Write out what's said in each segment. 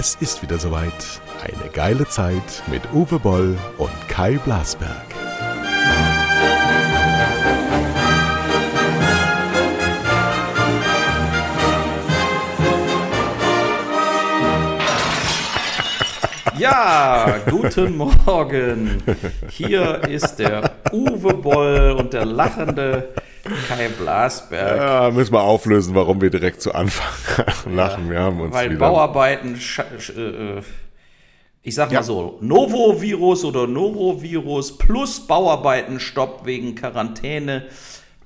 Es ist wieder soweit. Eine geile Zeit mit Uwe Boll und Kai Blasberg. Ja, guten Morgen. Hier ist der Uwe Boll und der lachende Kai Blasberg. Ja, müssen wir auflösen, warum wir direkt zu Anfang lachen. Wir haben uns Weil wieder Bauarbeiten, sch- äh, ich sag mal so, Novovirus oder Norovirus plus Bauarbeitenstopp wegen Quarantäne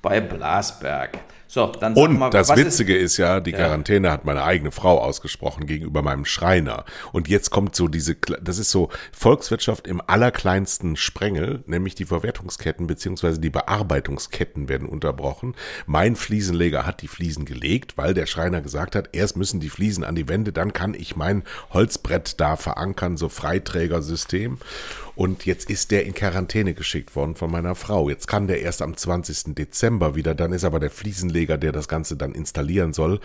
bei Blasberg. So, dann Und mal, das was ist- Witzige ist, ja, die Quarantäne hat meine eigene Frau ausgesprochen gegenüber meinem Schreiner. Und jetzt kommt so diese, das ist so Volkswirtschaft im allerkleinsten Sprengel, nämlich die Verwertungsketten beziehungsweise die Bearbeitungsketten werden unterbrochen. Mein Fliesenleger hat die Fliesen gelegt, weil der Schreiner gesagt hat, erst müssen die Fliesen an die Wände, dann kann ich mein Holzbrett da verankern, so Freiträgersystem. Und jetzt ist der in Quarantäne geschickt worden von meiner Frau. Jetzt kann der erst am 20. Dezember wieder. Dann ist aber der Fliesenleger, der das Ganze dann installieren soll,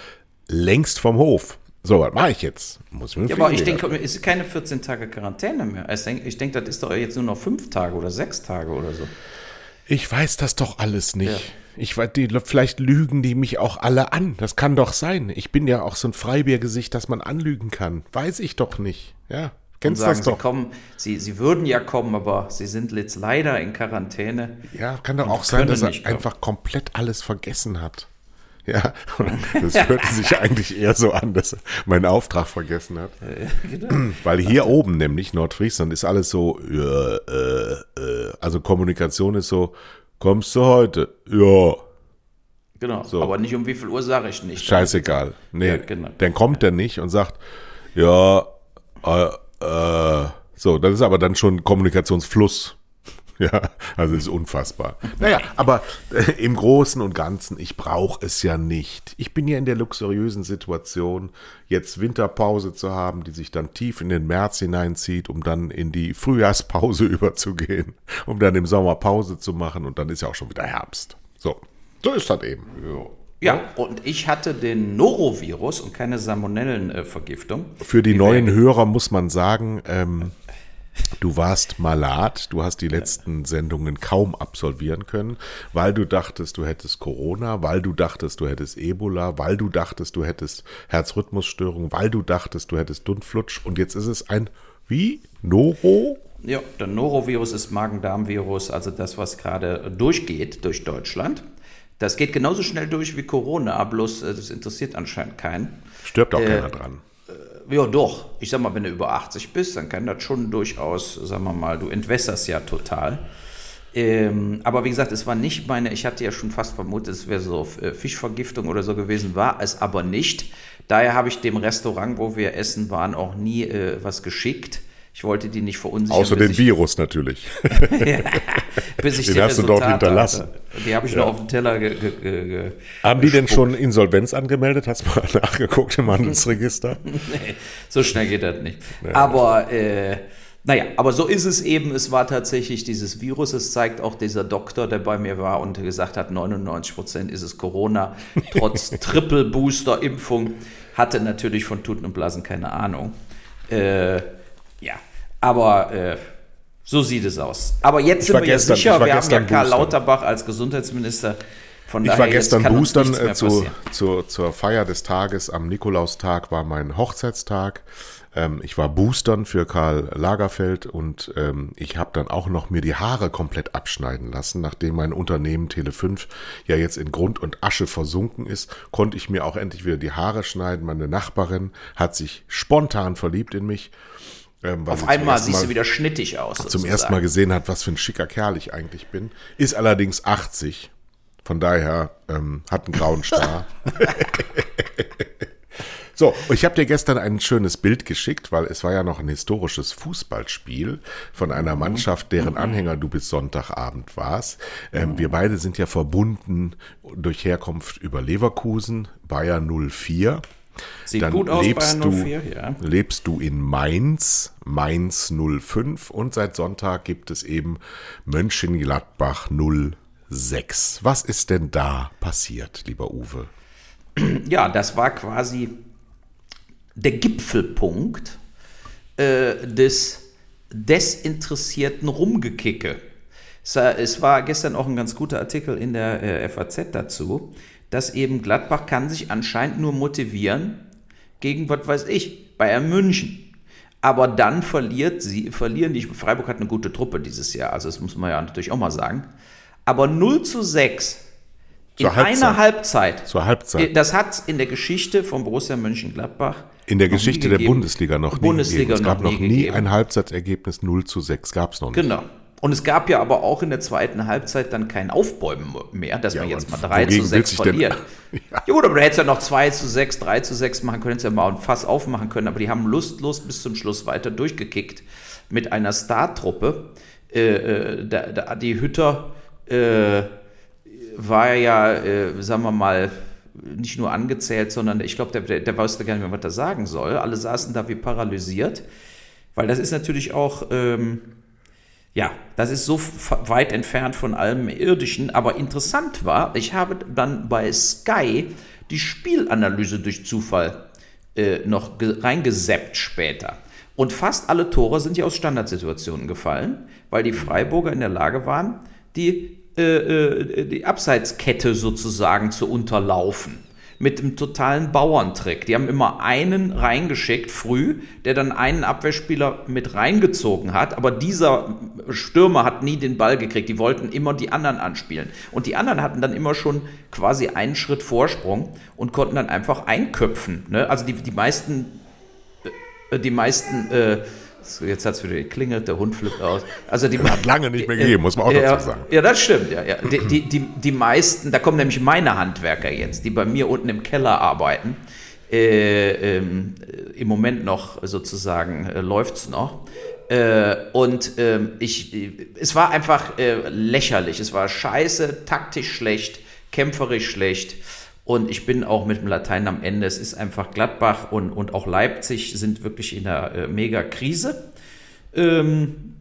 längst vom Hof. So, was mache ich jetzt? Muss dem Ja, aber ich denke, es ist keine 14 Tage Quarantäne mehr. Ich denke, ich denke, das ist doch jetzt nur noch 5 Tage oder 6 Tage oder so. Ich weiß das doch alles nicht. Ich weiß, die, vielleicht lügen die mich auch alle an. Das kann doch sein. Ich bin ja auch so ein Freibiergesicht, dass man anlügen kann. Weiß ich doch nicht. Ja, kennst sagen, das sie doch. kommen, sie, sie würden ja kommen, aber sie sind jetzt leider in Quarantäne. Ja, kann doch auch sein, dass er einfach komplett alles vergessen hat. Ja, das hört sich eigentlich eher so an, dass er meinen Auftrag vergessen hat. Genau. Weil hier oben, nämlich Nordfriesland, ist alles so, äh, äh, also Kommunikation ist so, kommst du heute? Ja, Genau. So. Aber nicht um wie viel Uhr sage ich nicht. scheißegal. Nee, Ja, genau. dann kommt er nicht und sagt, ja, äh, äh, so, das ist aber dann schon Kommunikationsfluss. Ja, also ist unfassbar. Naja, aber äh, im Großen und Ganzen, ich brauche es ja nicht. Ich bin ja in der luxuriösen Situation, jetzt Winterpause zu haben, die sich dann tief in den März hineinzieht, um dann in die Frühjahrspause überzugehen, um dann im Sommer Pause zu machen und dann ist ja auch schon wieder Herbst. So, so ist das eben. Ja, und ich hatte den Norovirus und keine Salmonellenvergiftung. Für die neuen Hörer muss man sagen, ähm, du warst malat, du hast die letzten Sendungen kaum absolvieren können, weil du dachtest, du hättest Corona, weil du dachtest, du hättest Ebola, weil du dachtest, du hättest Herzrhythmusstörung, weil du dachtest, du hättest Dundflutsch und jetzt ist es ein wie? Noro? Ja, der Norovirus ist Magen-Darm-Virus, also das, was gerade durchgeht durch Deutschland. Das geht genauso schnell durch wie Corona, bloß äh, das interessiert anscheinend keinen. Stirbt auch keiner dran. Ja, doch. Ich sag mal, wenn du über 80 bist, dann kann das schon durchaus, sagen wir mal, du entwässerst ja total. Ähm, aber wie gesagt, es war nicht meine, ich hatte ja schon fast vermutet, es wäre so äh, Fischvergiftung oder so gewesen, war es aber nicht. Daher habe ich dem Restaurant, wo wir essen waren, auch nie äh, was geschickt. Ich wollte die nicht verunsichern. Außer dem ich- Virus natürlich. bis ich Den die hast du dort hinterlassen. hatte. Die habe ich noch auf dem Teller ge ge ge Haben die denn schon Insolvenz angemeldet? Hast du mal nachgeguckt im Handelsregister? Nee, so schnell geht das nicht. Aber äh, naja, aber so ist es eben. Es war tatsächlich dieses Virus. Es zeigt auch dieser Doktor, der bei mir war und gesagt hat, 99 Prozent ist es Corona. Trotz Triple-Booster-Impfung hatte natürlich von Tuten und Blasen keine Ahnung. Äh, ja, aber äh, so sieht es aus. Aber jetzt sind war wir ja gestern- ich sicher, wir haben ja Karl Boostern. Lauterbach als Gesundheitsminister. Von Ich war gestern boostern äh, zu, zu, zur Feier des Tages. Am Nikolaustag war mein Hochzeitstag. Ähm, ich war boostern für Karl Lagerfeld und ähm, ich habe dann auch noch mir die Haare komplett abschneiden lassen. Nachdem mein Unternehmen Tele5 ja jetzt in Grund und Asche versunken ist, konnte ich mir auch endlich wieder die Haare schneiden. Meine Nachbarin hat sich spontan verliebt in mich. Ähm, Auf zum einmal siehst du wieder schnittig aus. zum sozusagen. ersten Mal gesehen hat, was für ein schicker Kerl ich eigentlich bin. Ist allerdings 80. Von daher ähm, hat einen grauen Star. so, ich habe dir gestern ein schönes Bild geschickt, weil es war ja noch ein historisches Fußballspiel von einer Mannschaft, deren Anhänger du bis Sonntagabend warst. Ähm, Wir beide sind ja verbunden durch Herkunft über Leverkusen, Bayer 04. Sieht Dann gut aus lebst bei du, 04, ja. lebst du in Mainz, Mainz 05 und seit Sonntag gibt es eben Mönchengladbach 06. Was ist denn da passiert, lieber Uwe? Ja, das war quasi der Gipfelpunkt äh, des desinteressierten Rumgekicke. Es war gestern auch ein ganz guter Artikel in der äh, FAZ dazu, dass eben Gladbach kann sich anscheinend nur motivieren gegen, was weiß ich, Bayern München. Aber dann verliert sie, verlieren die, Freiburg hat eine gute Truppe dieses Jahr, also das muss man ja natürlich auch mal sagen. Aber 0 zu 6 in Zur Halbzeit. einer Halbzeit. Zur Halbzeit. Äh, das hat in der Geschichte von Borussia Mönchengladbach. In der Geschichte der Bundesliga noch Bundesliga nie gegeben. Es gab noch nie, nie ein Halbzeitergebnis 0 zu 6. Gab es noch nicht. Genau. Und es gab ja aber auch in der zweiten Halbzeit dann kein Aufbäumen mehr, dass ja, man jetzt mal 3 zu 6 verliert. ja. ja gut, aber du hättest ja noch 2 zu 6, 3 zu 6 machen können, hättest ja mal ein Fass aufmachen können, aber die haben lustlos bis zum Schluss weiter durchgekickt mit einer Startruppe. Äh, äh, da, da, die Hütter äh, war ja, äh, sagen wir mal, nicht nur angezählt, sondern ich glaube, der, der, der wusste gar nicht mehr, was er sagen soll. Alle saßen da wie paralysiert, weil das ist natürlich auch, ähm, ja, das ist so weit entfernt von allem Irdischen, aber interessant war, ich habe dann bei Sky die Spielanalyse durch Zufall äh, noch reingeseppt später. Und fast alle Tore sind ja aus Standardsituationen gefallen, weil die Freiburger in der Lage waren, die äh, äh, die Abseitskette sozusagen zu unterlaufen. Mit dem totalen Bauerntrick. Die haben immer einen reingeschickt früh, der dann einen Abwehrspieler mit reingezogen hat. Aber dieser Stürmer hat nie den Ball gekriegt. Die wollten immer die anderen anspielen. Und die anderen hatten dann immer schon quasi einen Schritt Vorsprung und konnten dann einfach einköpfen. Ne? Also die, die meisten, äh, die meisten äh, Jetzt hat es wieder geklingelt, der Hund flippt aus. Also die hat lange nicht mehr gegeben, muss man auch ja, dazu sagen. Ja, das stimmt. Ja, ja. Die, die, die, die meisten, da kommen nämlich meine Handwerker jetzt, die bei mir unten im Keller arbeiten. Äh, ähm, Im Moment noch sozusagen äh, läuft es noch. Äh, und ähm, ich, es war einfach äh, lächerlich. Es war scheiße, taktisch schlecht, kämpferisch schlecht. Und ich bin auch mit dem Latein am Ende. Es ist einfach Gladbach und, und auch Leipzig sind wirklich in einer äh, Mega-Krise. Ähm,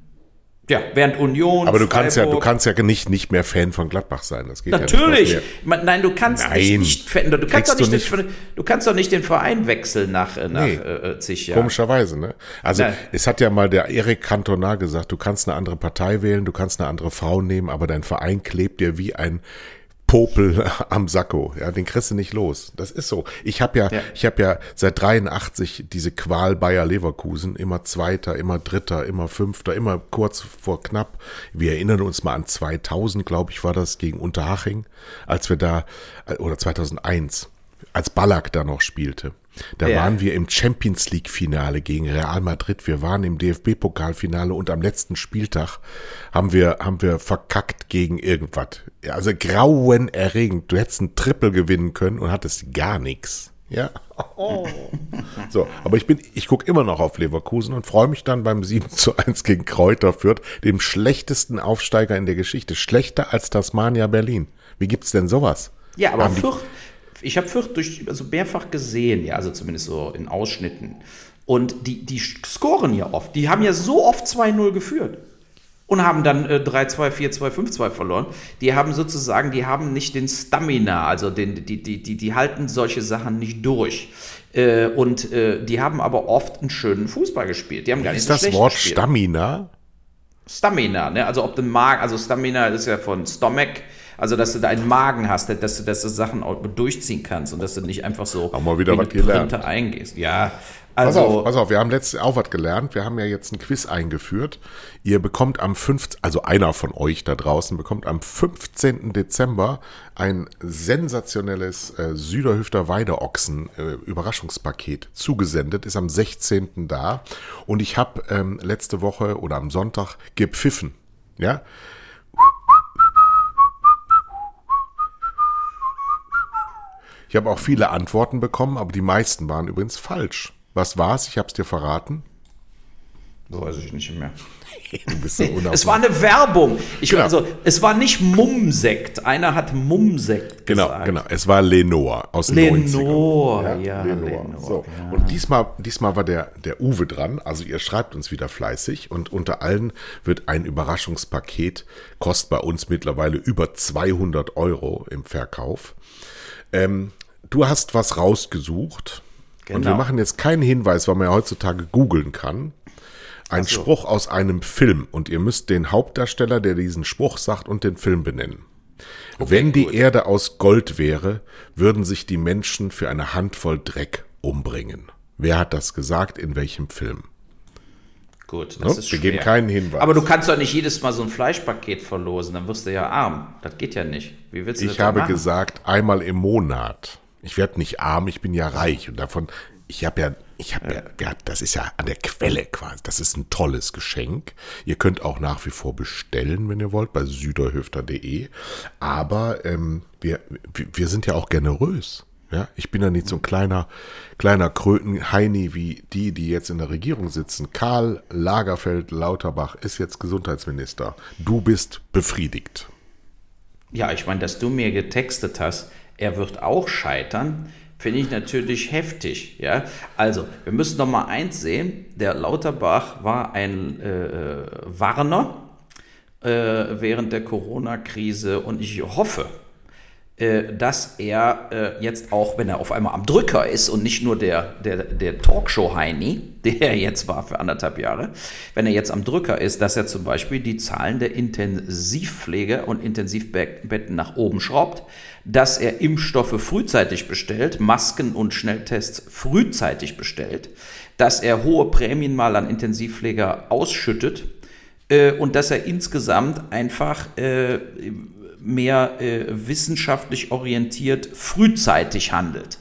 ja, während Union. Aber du kannst ja, du kannst ja nicht, nicht mehr Fan von Gladbach sein. Das geht Natürlich. Ja nicht Nein, du kannst Nein. nicht, Fan, du kannst doch nicht, nicht den, du kannst doch nicht den Verein wechseln nach, äh, nach nee. äh, zig Jahren. Komischerweise, ne? Also, Nein. es hat ja mal der Erik Cantona gesagt, du kannst eine andere Partei wählen, du kannst eine andere Frau nehmen, aber dein Verein klebt dir wie ein Popel am Sakko, ja, den kriegst du nicht los. Das ist so. Ich habe ja, ja, ich habe ja seit 83 diese Qual Bayer Leverkusen, immer Zweiter, immer Dritter, immer Fünfter, immer kurz vor knapp. Wir erinnern uns mal an 2000, glaube ich, war das gegen Unterhaching, als wir da oder 2001, als Ballack da noch spielte. Da ja. waren wir im Champions League Finale gegen Real Madrid. Wir waren im DFB Pokalfinale und am letzten Spieltag haben wir, haben wir verkackt gegen irgendwas. Also grauenerregend. Du hättest ein Triple gewinnen können und hattest gar nichts. Ja. Oh. So, aber ich bin, ich gucke immer noch auf Leverkusen und freue mich dann beim 7 zu 1 gegen Kräuter Fürth, dem schlechtesten Aufsteiger in der Geschichte. Schlechter als Tasmania Berlin. Wie gibt's denn sowas? Ja, aber Fürth, ich habe Fürth durch, also mehrfach gesehen, ja, also zumindest so in Ausschnitten. Und die, die scoren ja oft. Die haben ja so oft 2-0 geführt und haben dann äh, 3-2, 4-2, 5-2 verloren. Die haben sozusagen, die haben nicht den Stamina, also den, die, die, die, die halten solche Sachen nicht durch. Äh, und äh, die haben aber oft einen schönen Fußball gespielt. Die haben gar nicht Ist das Wort gespielt. Stamina? Stamina, ne? Also ob du Magen, also Stamina ist ja von Stomach, also dass du da einen Magen hast, dass du, dass du Sachen auch durchziehen kannst und dass du nicht einfach so Haben wir wieder was gelernt. eingehst. Ja, also, pass auf, pass auf, wir haben letztes auch was gelernt. Wir haben ja jetzt ein Quiz eingeführt. Ihr bekommt am 15., also einer von euch da draußen bekommt am 15. Dezember ein sensationelles äh, Süderhüfter Weideochsen äh, Überraschungspaket zugesendet, ist am 16. da. Und ich habe ähm, letzte Woche oder am Sonntag gepfiffen. Ja, Ich habe auch viele Antworten bekommen, aber die meisten waren übrigens falsch. Was war's? Ich habe es dir verraten. So weiß ich nicht mehr. du bist so es war eine Werbung. Ich, genau. also, es war nicht Mumsekt. Einer hat Mumsekt genau, gesagt. Genau, genau. Es war Lenore aus Lenore, ja, ja Lenore. Lenore so. Ja. Und diesmal, diesmal war der, der Uwe dran. Also ihr schreibt uns wieder fleißig. Und unter allen wird ein Überraschungspaket, kostet bei uns mittlerweile über 200 Euro im Verkauf. Ähm, du hast was rausgesucht. Genau. Und wir genau. machen jetzt keinen Hinweis, weil man ja heutzutage googeln kann. Ein so. Spruch aus einem Film und ihr müsst den Hauptdarsteller, der diesen Spruch sagt, und den Film benennen. Okay, Wenn die gut. Erde aus Gold wäre, würden sich die Menschen für eine Handvoll Dreck umbringen. Wer hat das gesagt? In welchem Film? Gut, das no? ist Wir geben keinen Hinweis. Aber du kannst doch nicht jedes Mal so ein Fleischpaket verlosen, dann wirst du ja arm. Das geht ja nicht. Wie willst du ich das habe machen? gesagt, einmal im Monat. Ich werde nicht arm, ich bin ja reich und davon, ich habe ja, ich habe ja. ja, das ist ja an der Quelle quasi. Das ist ein tolles Geschenk. Ihr könnt auch nach wie vor bestellen, wenn ihr wollt, bei süderhöfter.de. Aber ähm, wir, wir sind ja auch generös. Ja, ich bin ja nicht so ein kleiner, kleiner Kröten-Heini wie die, die jetzt in der Regierung sitzen. Karl Lagerfeld Lauterbach ist jetzt Gesundheitsminister. Du bist befriedigt. Ja, ich meine, dass du mir getextet hast, er wird auch scheitern, finde ich natürlich heftig. Ja, also wir müssen noch mal eins sehen: Der Lauterbach war ein äh, Warner äh, während der Corona-Krise und ich hoffe, äh, dass er äh, jetzt auch, wenn er auf einmal am Drücker ist und nicht nur der, der, der Talkshow-Heini, der er jetzt war für anderthalb Jahre, wenn er jetzt am Drücker ist, dass er zum Beispiel die Zahlen der Intensivpflege und Intensivbetten nach oben schraubt, dass er Impfstoffe frühzeitig bestellt, Masken und Schnelltests frühzeitig bestellt, dass er hohe Prämien mal an Intensivpfleger ausschüttet äh, und dass er insgesamt einfach äh, mehr äh, wissenschaftlich orientiert frühzeitig handelt.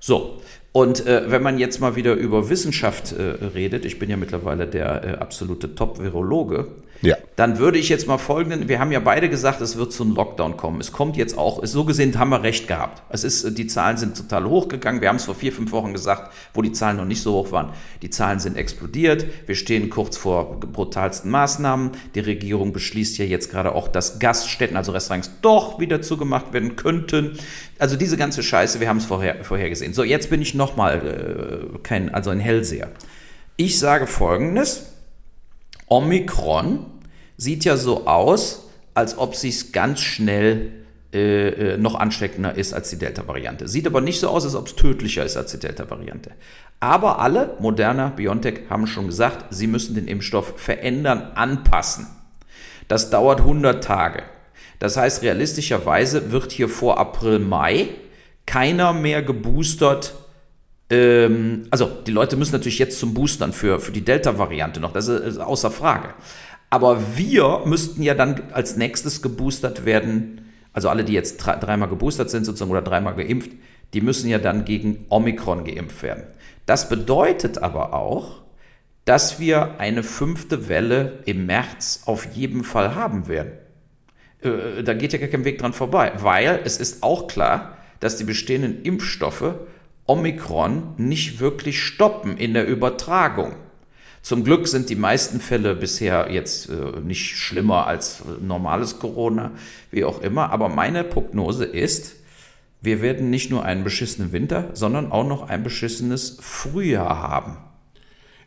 So, und äh, wenn man jetzt mal wieder über Wissenschaft äh, redet, ich bin ja mittlerweile der äh, absolute Top-Virologe, ja. dann würde ich jetzt mal folgenden, wir haben ja beide gesagt, es wird zu einem Lockdown kommen. Es kommt jetzt auch, so gesehen haben wir recht gehabt. Es ist, die Zahlen sind total hochgegangen. Wir haben es vor vier, fünf Wochen gesagt, wo die Zahlen noch nicht so hoch waren. Die Zahlen sind explodiert. Wir stehen kurz vor brutalsten Maßnahmen. Die Regierung beschließt ja jetzt gerade auch, dass Gaststätten, also Restaurants, doch wieder zugemacht werden könnten. Also diese ganze Scheiße, wir haben es vorher, vorhergesehen. So, jetzt bin ich nochmal äh, kein, also ein Hellseher. Ich sage folgendes. Omikron sieht ja so aus, als ob es ganz schnell äh, äh, noch ansteckender ist als die Delta-Variante. Sieht aber nicht so aus, als ob es tödlicher ist als die Delta-Variante. Aber alle, Moderna, BioNTech, haben schon gesagt, sie müssen den Impfstoff verändern, anpassen. Das dauert 100 Tage. Das heißt, realistischerweise wird hier vor April, Mai keiner mehr geboostert. Ähm, also, die Leute müssen natürlich jetzt zum Boostern für, für die Delta-Variante noch, das ist außer Frage. Aber wir müssten ja dann als nächstes geboostert werden, also alle, die jetzt dreimal geboostert sind sozusagen oder dreimal geimpft, die müssen ja dann gegen Omikron geimpft werden. Das bedeutet aber auch, dass wir eine fünfte Welle im März auf jeden Fall haben werden. Äh, da geht ja gar kein Weg dran vorbei, weil es ist auch klar, dass die bestehenden Impfstoffe Omikron nicht wirklich stoppen in der Übertragung. Zum Glück sind die meisten Fälle bisher jetzt äh, nicht schlimmer als normales Corona, wie auch immer. Aber meine Prognose ist, wir werden nicht nur einen beschissenen Winter, sondern auch noch ein beschissenes Frühjahr haben.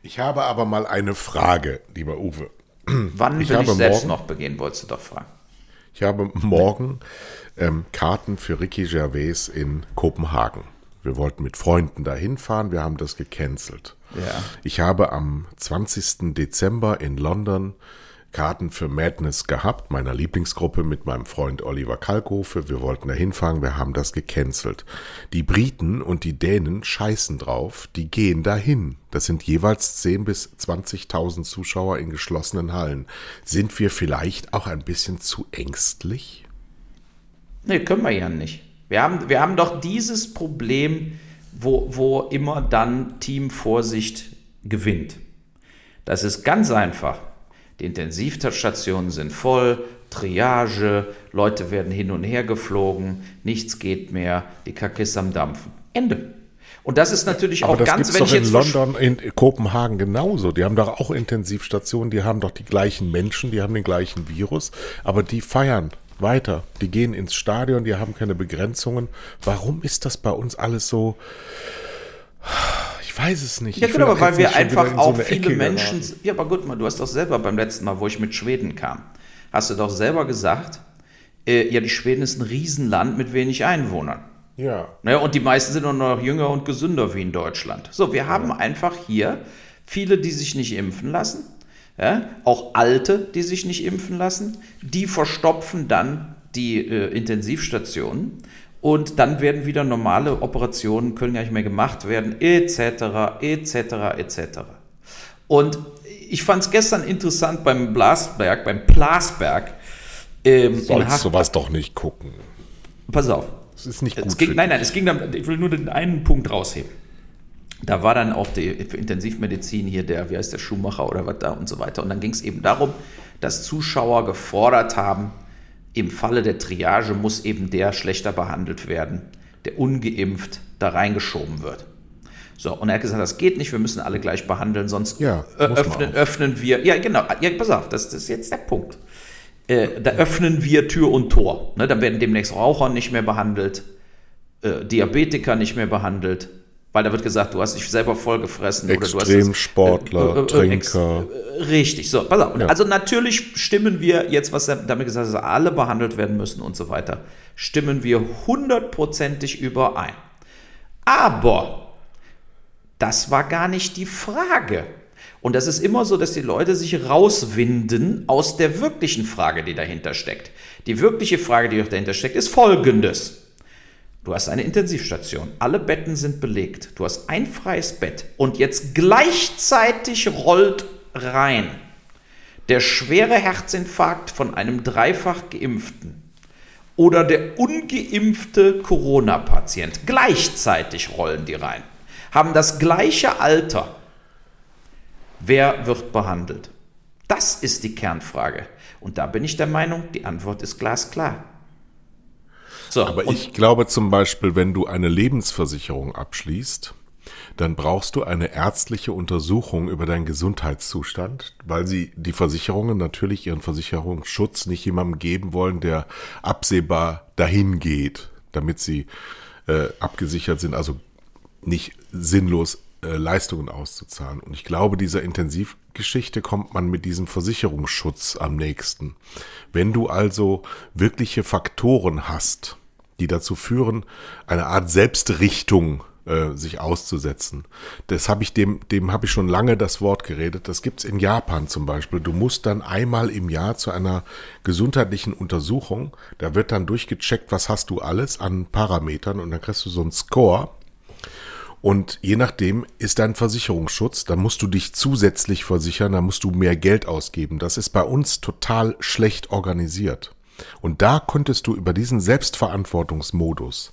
Ich habe aber mal eine Frage, lieber Uwe. Wann ich will ich selbst morgen, noch begehen, wolltest du doch fragen. Ich habe morgen ähm, Karten für Ricky Gervais in Kopenhagen. Wir wollten mit Freunden dahin fahren, wir haben das gecancelt. Ja. Ich habe am 20. Dezember in London Karten für Madness gehabt, meiner Lieblingsgruppe mit meinem Freund Oliver Kalkofe. Wir wollten da hinfahren, wir haben das gecancelt. Die Briten und die Dänen scheißen drauf, die gehen dahin. Das sind jeweils 10 bis 20.000 Zuschauer in geschlossenen Hallen. Sind wir vielleicht auch ein bisschen zu ängstlich? Nee, können wir ja nicht. Wir haben, wir haben doch dieses Problem, wo, wo immer dann Team Vorsicht gewinnt. Das ist ganz einfach. Die Intensivstationen sind voll, Triage, Leute werden hin und her geflogen, nichts geht mehr, die Kacke ist am Dampfen. Ende. Und das ist natürlich aber auch das ganz, wenn doch in London, in Kopenhagen genauso. Die haben doch auch Intensivstationen, die haben doch die gleichen Menschen, die haben den gleichen Virus, aber die feiern weiter. Die gehen ins Stadion, die haben keine Begrenzungen. Warum ist das bei uns alles so? Ich weiß es nicht. Ja, genau, weil wir einfach auch so viele Ecke Menschen. Geraten. Ja, aber gut, du hast doch selber beim letzten Mal, wo ich mit Schweden kam, hast du doch selber gesagt, äh, ja, die Schweden ist ein Riesenland mit wenig Einwohnern. Ja. Naja, und die meisten sind noch jünger und gesünder wie in Deutschland. So, wir haben ja. einfach hier viele, die sich nicht impfen lassen. Ja, auch Alte, die sich nicht impfen lassen, die verstopfen dann die äh, Intensivstationen und dann werden wieder normale Operationen, können gar nicht mehr gemacht werden, etc., etc., etc. Und ich fand es gestern interessant beim Blasberg, beim Plasberg. Ähm, Sollst sowas doch nicht gucken. Pass auf. Es ist nicht gut. Ging, nein, nein, es ging dann, ich will nur den einen Punkt rausheben. Da war dann auch die Intensivmedizin hier, der, wie heißt der Schuhmacher oder was da und so weiter. Und dann ging es eben darum, dass Zuschauer gefordert haben, im Falle der Triage muss eben der schlechter behandelt werden, der ungeimpft da reingeschoben wird. So, und er hat gesagt, das geht nicht, wir müssen alle gleich behandeln, sonst ja, öffnen, öffnen wir. Ja, genau, ja, pass auf, das, das ist jetzt der Punkt. Äh, da öffnen wir Tür und Tor. Ne, dann werden demnächst Raucher nicht mehr behandelt, äh, Diabetiker nicht mehr behandelt, weil da wird gesagt, du hast dich selber vollgefressen. Extremsportler, äh, äh, Trinker. Äh, richtig, so, pass auf. Ja. Also natürlich stimmen wir jetzt, was damit gesagt ist, dass alle behandelt werden müssen und so weiter, stimmen wir hundertprozentig überein. Aber das war gar nicht die Frage. Und das ist immer so, dass die Leute sich rauswinden aus der wirklichen Frage, die dahinter steckt. Die wirkliche Frage, die dahinter steckt, ist folgendes. Du hast eine Intensivstation, alle Betten sind belegt, du hast ein freies Bett und jetzt gleichzeitig rollt rein der schwere Herzinfarkt von einem dreifach geimpften oder der ungeimpfte Corona-Patient. Gleichzeitig rollen die rein, haben das gleiche Alter. Wer wird behandelt? Das ist die Kernfrage. Und da bin ich der Meinung, die Antwort ist glasklar. So, Aber ich glaube zum Beispiel, wenn du eine Lebensversicherung abschließt, dann brauchst du eine ärztliche Untersuchung über deinen Gesundheitszustand, weil sie die Versicherungen natürlich ihren Versicherungsschutz nicht jemandem geben wollen, der absehbar dahin geht, damit sie äh, abgesichert sind, also nicht sinnlos äh, Leistungen auszuzahlen. Und ich glaube, dieser Intensivgeschichte kommt man mit diesem Versicherungsschutz am nächsten. Wenn du also wirkliche Faktoren hast, die dazu führen, eine Art Selbstrichtung äh, sich auszusetzen. Das habe ich dem, dem habe ich schon lange das Wort geredet. Das gibt's in Japan zum Beispiel. Du musst dann einmal im Jahr zu einer gesundheitlichen Untersuchung. Da wird dann durchgecheckt, was hast du alles an Parametern und dann kriegst du so einen Score. Und je nachdem ist dein Versicherungsschutz, da musst du dich zusätzlich versichern, da musst du mehr Geld ausgeben. Das ist bei uns total schlecht organisiert. Und da könntest du über diesen Selbstverantwortungsmodus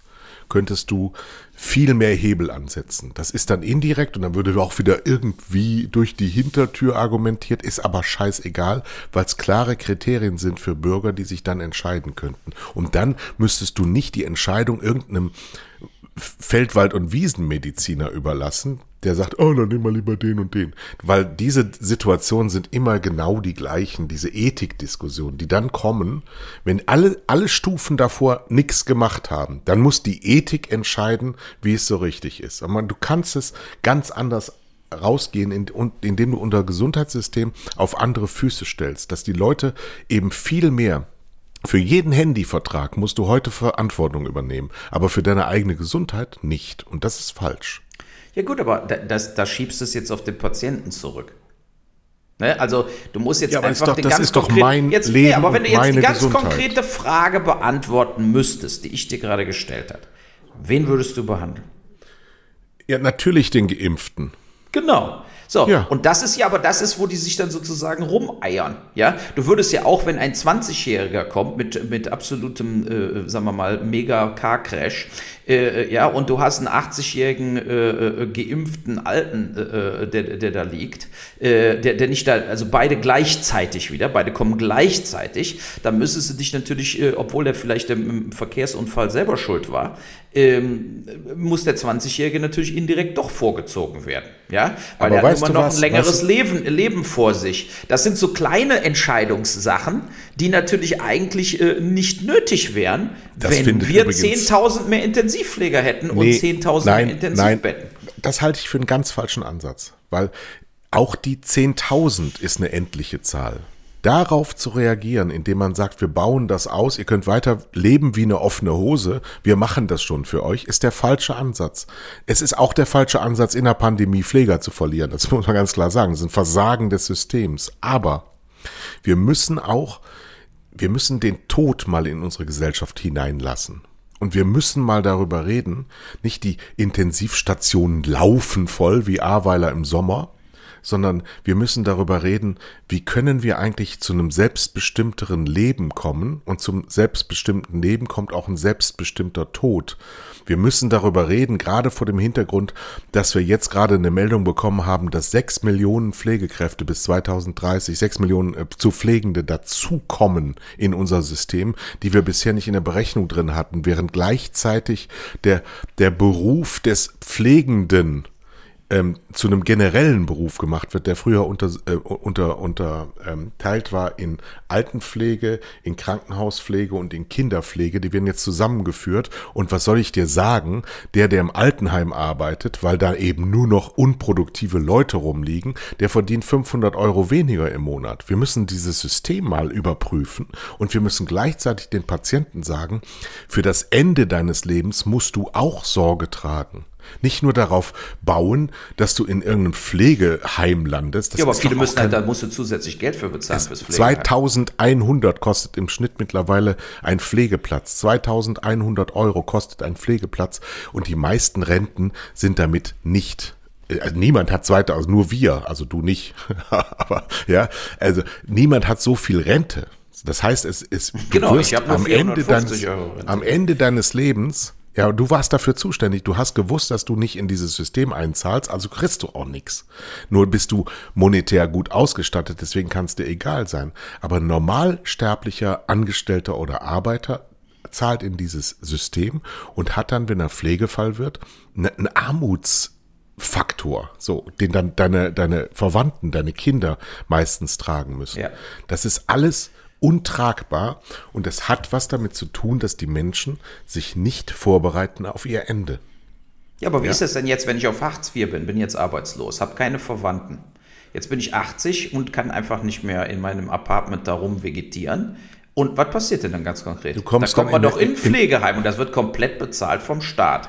könntest du viel mehr Hebel ansetzen. Das ist dann indirekt und dann würde auch wieder irgendwie durch die Hintertür argumentiert, ist aber scheißegal, weil es klare Kriterien sind für Bürger, die sich dann entscheiden könnten. Und dann müsstest du nicht die Entscheidung irgendeinem Feldwald- und Wiesenmediziner überlassen, der sagt, oh, dann nehmen wir lieber den und den. Weil diese Situationen sind immer genau die gleichen, diese Ethikdiskussionen, die dann kommen, wenn alle, alle Stufen davor nichts gemacht haben, dann muss die Ethik entscheiden, wie es so richtig ist. Aber du kannst es ganz anders rausgehen, indem du unser Gesundheitssystem auf andere Füße stellst, dass die Leute eben viel mehr für jeden Handyvertrag musst du heute Verantwortung übernehmen, aber für deine eigene Gesundheit nicht. Und das ist falsch. Ja gut, aber da, das, da schiebst du es jetzt auf den Patienten zurück. Ne? Also du musst jetzt ja, einfach doch, den das ist doch mein jetzt, Leben nee, aber wenn du jetzt die ganz Gesundheit. konkrete Frage beantworten müsstest, die ich dir gerade gestellt habe, wen würdest du behandeln? Ja, natürlich den Geimpften. Genau. So, ja. und das ist ja, aber das ist, wo die sich dann sozusagen rumeiern. Ja, du würdest ja auch, wenn ein 20-Jähriger kommt mit, mit absolutem, äh, sagen wir mal, mega Car-Crash, äh, ja, und du hast einen 80-jährigen äh, äh, geimpften Alten, äh, der, der da liegt, äh, der, der nicht da, also beide gleichzeitig wieder, beide kommen gleichzeitig, dann müsstest du dich natürlich, äh, obwohl der vielleicht im Verkehrsunfall selber schuld war, ähm, muss der 20-Jährige natürlich indirekt doch vorgezogen werden. Ja, weil Aber er hat immer noch was, ein längeres Leben, Leben vor sich. Das sind so kleine Entscheidungssachen, die natürlich eigentlich äh, nicht nötig wären, das wenn wir 10.000 mehr Intensivpfleger hätten nee, und 10.000 mehr Intensivbetten. Nein, das halte ich für einen ganz falschen Ansatz, weil auch die 10.000 ist eine endliche Zahl. Darauf zu reagieren, indem man sagt, wir bauen das aus, ihr könnt weiter leben wie eine offene Hose, wir machen das schon für euch, ist der falsche Ansatz. Es ist auch der falsche Ansatz, in der Pandemie Pfleger zu verlieren. Das muss man ganz klar sagen. Das ist ein Versagen des Systems. Aber wir müssen auch, wir müssen den Tod mal in unsere Gesellschaft hineinlassen. Und wir müssen mal darüber reden, nicht die Intensivstationen laufen voll wie Ahrweiler im Sommer, sondern wir müssen darüber reden, wie können wir eigentlich zu einem selbstbestimmteren Leben kommen und zum selbstbestimmten Leben kommt auch ein selbstbestimmter Tod. Wir müssen darüber reden, gerade vor dem Hintergrund, dass wir jetzt gerade eine Meldung bekommen haben, dass sechs Millionen Pflegekräfte bis 2030, sechs Millionen äh, zu Pflegende dazukommen in unser System, die wir bisher nicht in der Berechnung drin hatten, während gleichzeitig der, der Beruf des Pflegenden ähm, zu einem generellen Beruf gemacht wird, der früher unter, äh, unter, unter ähm, war in Altenpflege, in Krankenhauspflege und in Kinderpflege, die werden jetzt zusammengeführt. Und was soll ich dir sagen? Der, der im Altenheim arbeitet, weil da eben nur noch unproduktive Leute rumliegen, der verdient 500 Euro weniger im Monat. Wir müssen dieses System mal überprüfen und wir müssen gleichzeitig den Patienten sagen, für das Ende deines Lebens musst du auch Sorge tragen. Nicht nur darauf bauen, dass du in irgendeinem Pflegeheim landest. Das ja, aber viele müssen halt, da musst du zusätzlich Geld für bezahlen fürs Pflegeheim. 2100 kostet im Schnitt mittlerweile ein Pflegeplatz. 2100 Euro kostet ein Pflegeplatz und die meisten Renten sind damit nicht äh, niemand hat 2000, nur wir, also du nicht, aber ja, also niemand hat so viel Rente. Das heißt, es ist genau, am Ende deines, am Ende deines Lebens ja, du warst dafür zuständig. Du hast gewusst, dass du nicht in dieses System einzahlst, also kriegst du auch nichts. Nur bist du monetär gut ausgestattet, deswegen kann es dir egal sein. Aber ein normalsterblicher Angestellter oder Arbeiter zahlt in dieses System und hat dann, wenn er Pflegefall wird, ne, einen Armutsfaktor, so, den dann deine, deine Verwandten, deine Kinder meistens tragen müssen. Ja. Das ist alles untragbar und es hat was damit zu tun, dass die Menschen sich nicht vorbereiten auf ihr Ende. Ja, aber wie ja? ist es denn jetzt, wenn ich auf Hartz IV bin, bin jetzt arbeitslos, habe keine Verwandten. Jetzt bin ich 80 und kann einfach nicht mehr in meinem Apartment darum vegetieren. Und was passiert denn dann ganz konkret? Du kommst da kommt man in doch in ein Pflegeheim und das wird komplett bezahlt vom Staat.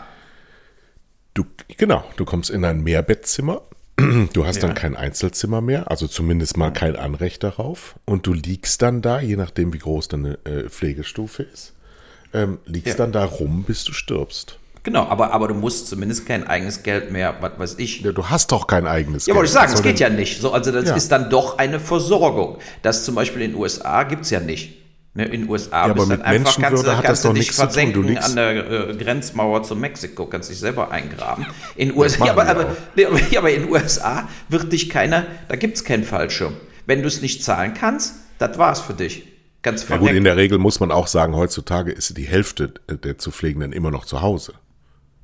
Du, genau, du kommst in ein Mehrbettzimmer Du hast ja. dann kein Einzelzimmer mehr, also zumindest mal kein Anrecht darauf. Und du liegst dann da, je nachdem wie groß deine äh, Pflegestufe ist, ähm, liegst ja. dann da rum, bis du stirbst. Genau, aber, aber du musst zumindest kein eigenes Geld mehr, was weiß ich. Ja, du hast doch kein eigenes ja, Geld. Ja, wollte ich sagen, es geht ja nicht. So, also das ja. ist dann doch eine Versorgung. Das zum Beispiel in den USA gibt es ja nicht. Ne, in den USA ja, aber mit einfach, kannst, hat kannst das du dich versenken du an der äh, Grenzmauer zu Mexiko, kannst dich selber eingraben. In USA, ja, aber, aber, ja, aber in USA wird dich keiner, da gibt es keinen Fallschirm. Wenn du es nicht zahlen kannst, das war's für dich. Ganz. Ja gut, in der Regel muss man auch sagen, heutzutage ist die Hälfte der zu Pflegenden immer noch zu Hause.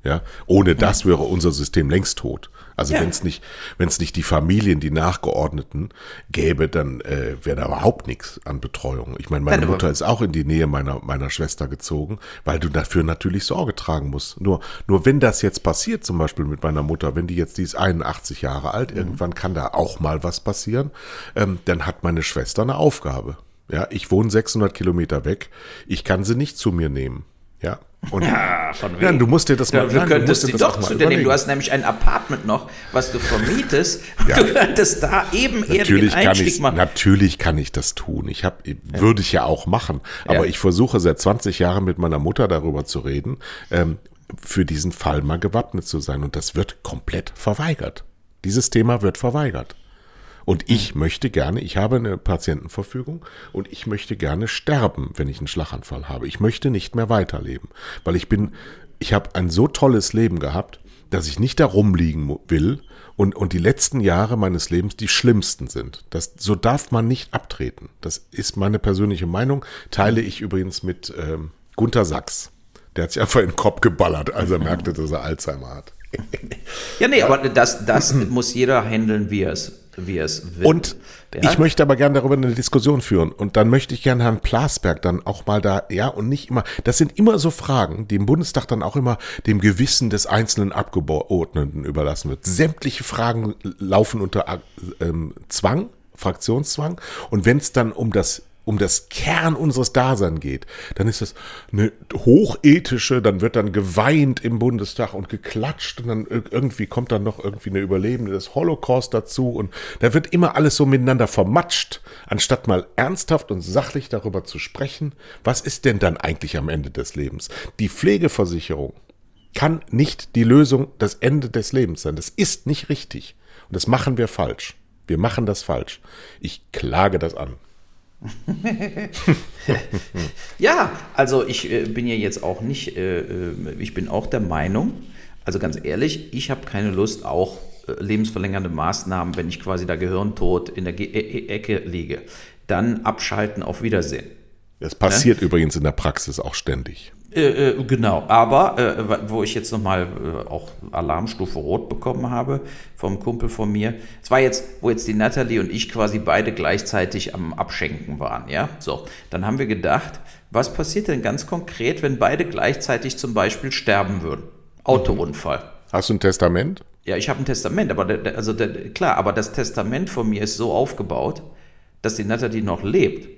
Ja, ohne das wäre unser System längst tot. Also ja. wenn es nicht, wenn es nicht die Familien, die Nachgeordneten gäbe, dann äh, wäre da überhaupt nichts an Betreuung. Ich meine, meine Mutter ist auch in die Nähe meiner meiner Schwester gezogen, weil du dafür natürlich Sorge tragen musst. Nur nur wenn das jetzt passiert, zum Beispiel mit meiner Mutter, wenn die jetzt die ist 81 Jahre alt, mhm. irgendwann kann da auch mal was passieren, ähm, dann hat meine Schwester eine Aufgabe. Ja, ich wohne 600 Kilometer weg, ich kann sie nicht zu mir nehmen. Ja, und ja, von wegen. Ja, du musst dir das mal, ja, du könntest du die doch zu dir nehmen. Du hast nämlich ein Apartment noch, was du vermietest. Ja. Du könntest da eben natürlich eher den Einstieg kann machen. Natürlich kann ich das tun. Ich habe, ja. würde ich ja auch machen. Aber ich versuche seit 20 Jahren mit meiner Mutter darüber zu reden, ähm, für diesen Fall mal gewappnet zu sein. Und das wird komplett verweigert. Dieses Thema wird verweigert. Und ich möchte gerne, ich habe eine Patientenverfügung und ich möchte gerne sterben, wenn ich einen Schlaganfall habe. Ich möchte nicht mehr weiterleben, weil ich bin, ich habe ein so tolles Leben gehabt, dass ich nicht da rumliegen will und, und die letzten Jahre meines Lebens die schlimmsten sind. Das, so darf man nicht abtreten. Das ist meine persönliche Meinung, teile ich übrigens mit ähm, Gunther Sachs. Der hat sich einfach in den Kopf geballert, als er merkte, dass er Alzheimer hat. ja, nee, aber das, das muss jeder handeln, wie er es wie es will. Und ja? ich möchte aber gerne darüber eine Diskussion führen. Und dann möchte ich gerne Herrn Plasberg dann auch mal da, ja, und nicht immer, das sind immer so Fragen, die im Bundestag dann auch immer dem Gewissen des einzelnen Abgeordneten überlassen wird. Sämtliche Fragen laufen unter ähm, Zwang Fraktionszwang. Und wenn es dann um das um das Kern unseres Daseins geht, dann ist das eine hochethische, dann wird dann geweint im Bundestag und geklatscht und dann irgendwie kommt dann noch irgendwie eine Überlebende des Holocaust dazu und da wird immer alles so miteinander vermatscht, anstatt mal ernsthaft und sachlich darüber zu sprechen, was ist denn dann eigentlich am Ende des Lebens? Die Pflegeversicherung kann nicht die Lösung, das Ende des Lebens sein. Das ist nicht richtig. Und das machen wir falsch. Wir machen das falsch. Ich klage das an. ja, also ich äh, bin ja jetzt auch nicht, äh, äh, ich bin auch der Meinung, also ganz ehrlich, ich habe keine Lust, auch äh, lebensverlängernde Maßnahmen, wenn ich quasi da gehirntot in der Ge e e Ecke liege, dann abschalten, auf Wiedersehen. Das passiert ne? übrigens in der Praxis auch ständig. Äh, äh, genau, aber äh, wo ich jetzt nochmal äh, auch Alarmstufe Rot bekommen habe vom Kumpel von mir, es war jetzt, wo jetzt die Natalie und ich quasi beide gleichzeitig am Abschenken waren, ja, so, dann haben wir gedacht, was passiert denn ganz konkret, wenn beide gleichzeitig zum Beispiel sterben würden? Autounfall. Hast du ein Testament? Ja, ich habe ein Testament, aber der, also der, klar, aber das Testament von mir ist so aufgebaut, dass die Natalie noch lebt.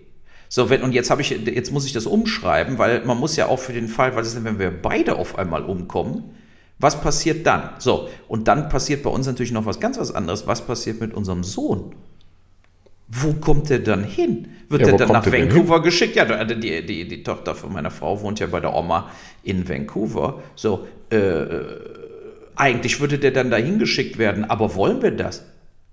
So, wenn, und jetzt habe ich, jetzt muss ich das umschreiben, weil man muss ja auch für den Fall, was ist denn, wenn wir beide auf einmal umkommen, was passiert dann? So, und dann passiert bei uns natürlich noch was ganz was anderes. Was passiert mit unserem Sohn? Wo kommt der dann hin? Wird ja, der dann nach Vancouver geschickt? Ja, die, die, die Tochter von meiner Frau wohnt ja bei der Oma in Vancouver. So, äh, eigentlich würde der dann dahin geschickt werden, aber wollen wir das?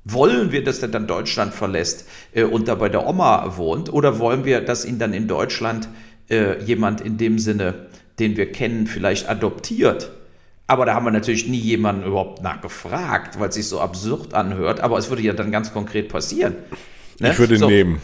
Wollen wir, dass er dann Deutschland verlässt äh, und da bei der Oma wohnt? Oder wollen wir, dass ihn dann in Deutschland äh, jemand in dem Sinne, den wir kennen, vielleicht adoptiert? Aber da haben wir natürlich nie jemanden überhaupt nachgefragt, weil es sich so absurd anhört. Aber es würde ja dann ganz konkret passieren. Ne? Ich würde ihn so. nehmen.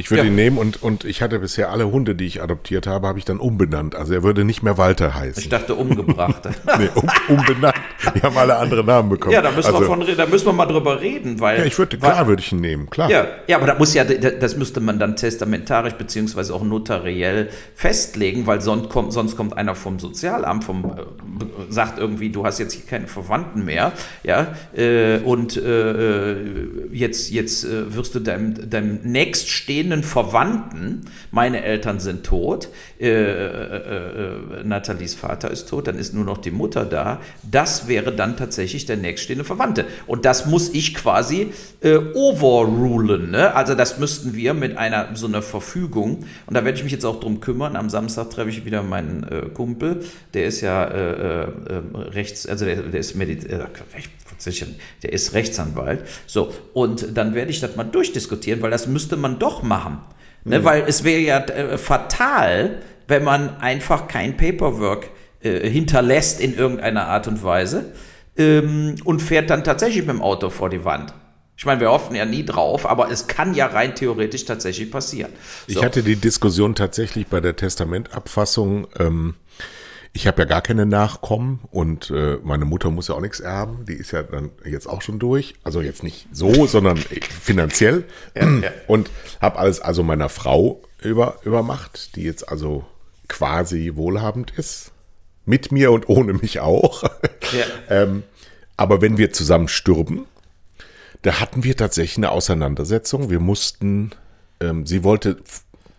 Ich würde ja. ihn nehmen und, und ich hatte bisher alle Hunde, die ich adoptiert habe, habe ich dann umbenannt. Also er würde nicht mehr Walter heißen. Ich dachte umgebracht. nee, um, umbenannt. Die haben alle andere Namen bekommen. Ja, da müssen, also, wir, von, da müssen wir mal drüber reden, weil. Ja, ich würde, klar würde ich ihn nehmen, klar. Ja, ja, aber da muss ja, das müsste man dann testamentarisch beziehungsweise auch notariell festlegen, weil sonst kommt, sonst kommt einer vom Sozialamt, vom, äh, sagt irgendwie, du hast jetzt hier keine Verwandten mehr, ja, äh, und äh, jetzt, jetzt äh, wirst du deinem, deinem nächststehenden bestehenden Verwandten, meine Eltern sind tot, äh, äh, äh, Nathalies Vater ist tot, dann ist nur noch die Mutter da, das wäre dann tatsächlich der nächststehende Verwandte. Und das muss ich quasi äh, overrulen. Ne? Also das müssten wir mit einer so einer Verfügung, und da werde ich mich jetzt auch drum kümmern, am Samstag treffe ich wieder meinen äh, Kumpel, der ist ja äh, rechts, also der, der ist Medizin, der ist Rechtsanwalt. So, und dann werde ich das mal durchdiskutieren, weil das müsste man doch machen. Ne? Mhm. Weil es wäre ja äh, fatal, wenn man einfach kein Paperwork äh, hinterlässt in irgendeiner Art und Weise ähm, und fährt dann tatsächlich mit dem Auto vor die Wand. Ich meine, wir hoffen ja nie drauf, aber es kann ja rein theoretisch tatsächlich passieren. So. Ich hatte die Diskussion tatsächlich bei der Testamentabfassung. Ähm, ich habe ja gar keine Nachkommen und äh, meine Mutter muss ja auch nichts erben. Die ist ja dann jetzt auch schon durch. Also jetzt nicht so, sondern finanziell. Ja, ja. Und habe alles also meiner Frau über, übermacht, die jetzt also quasi wohlhabend ist. Mit mir und ohne mich auch. Ja. ähm, aber wenn wir zusammen stürben, da hatten wir tatsächlich eine Auseinandersetzung. Wir mussten, ähm, sie wollte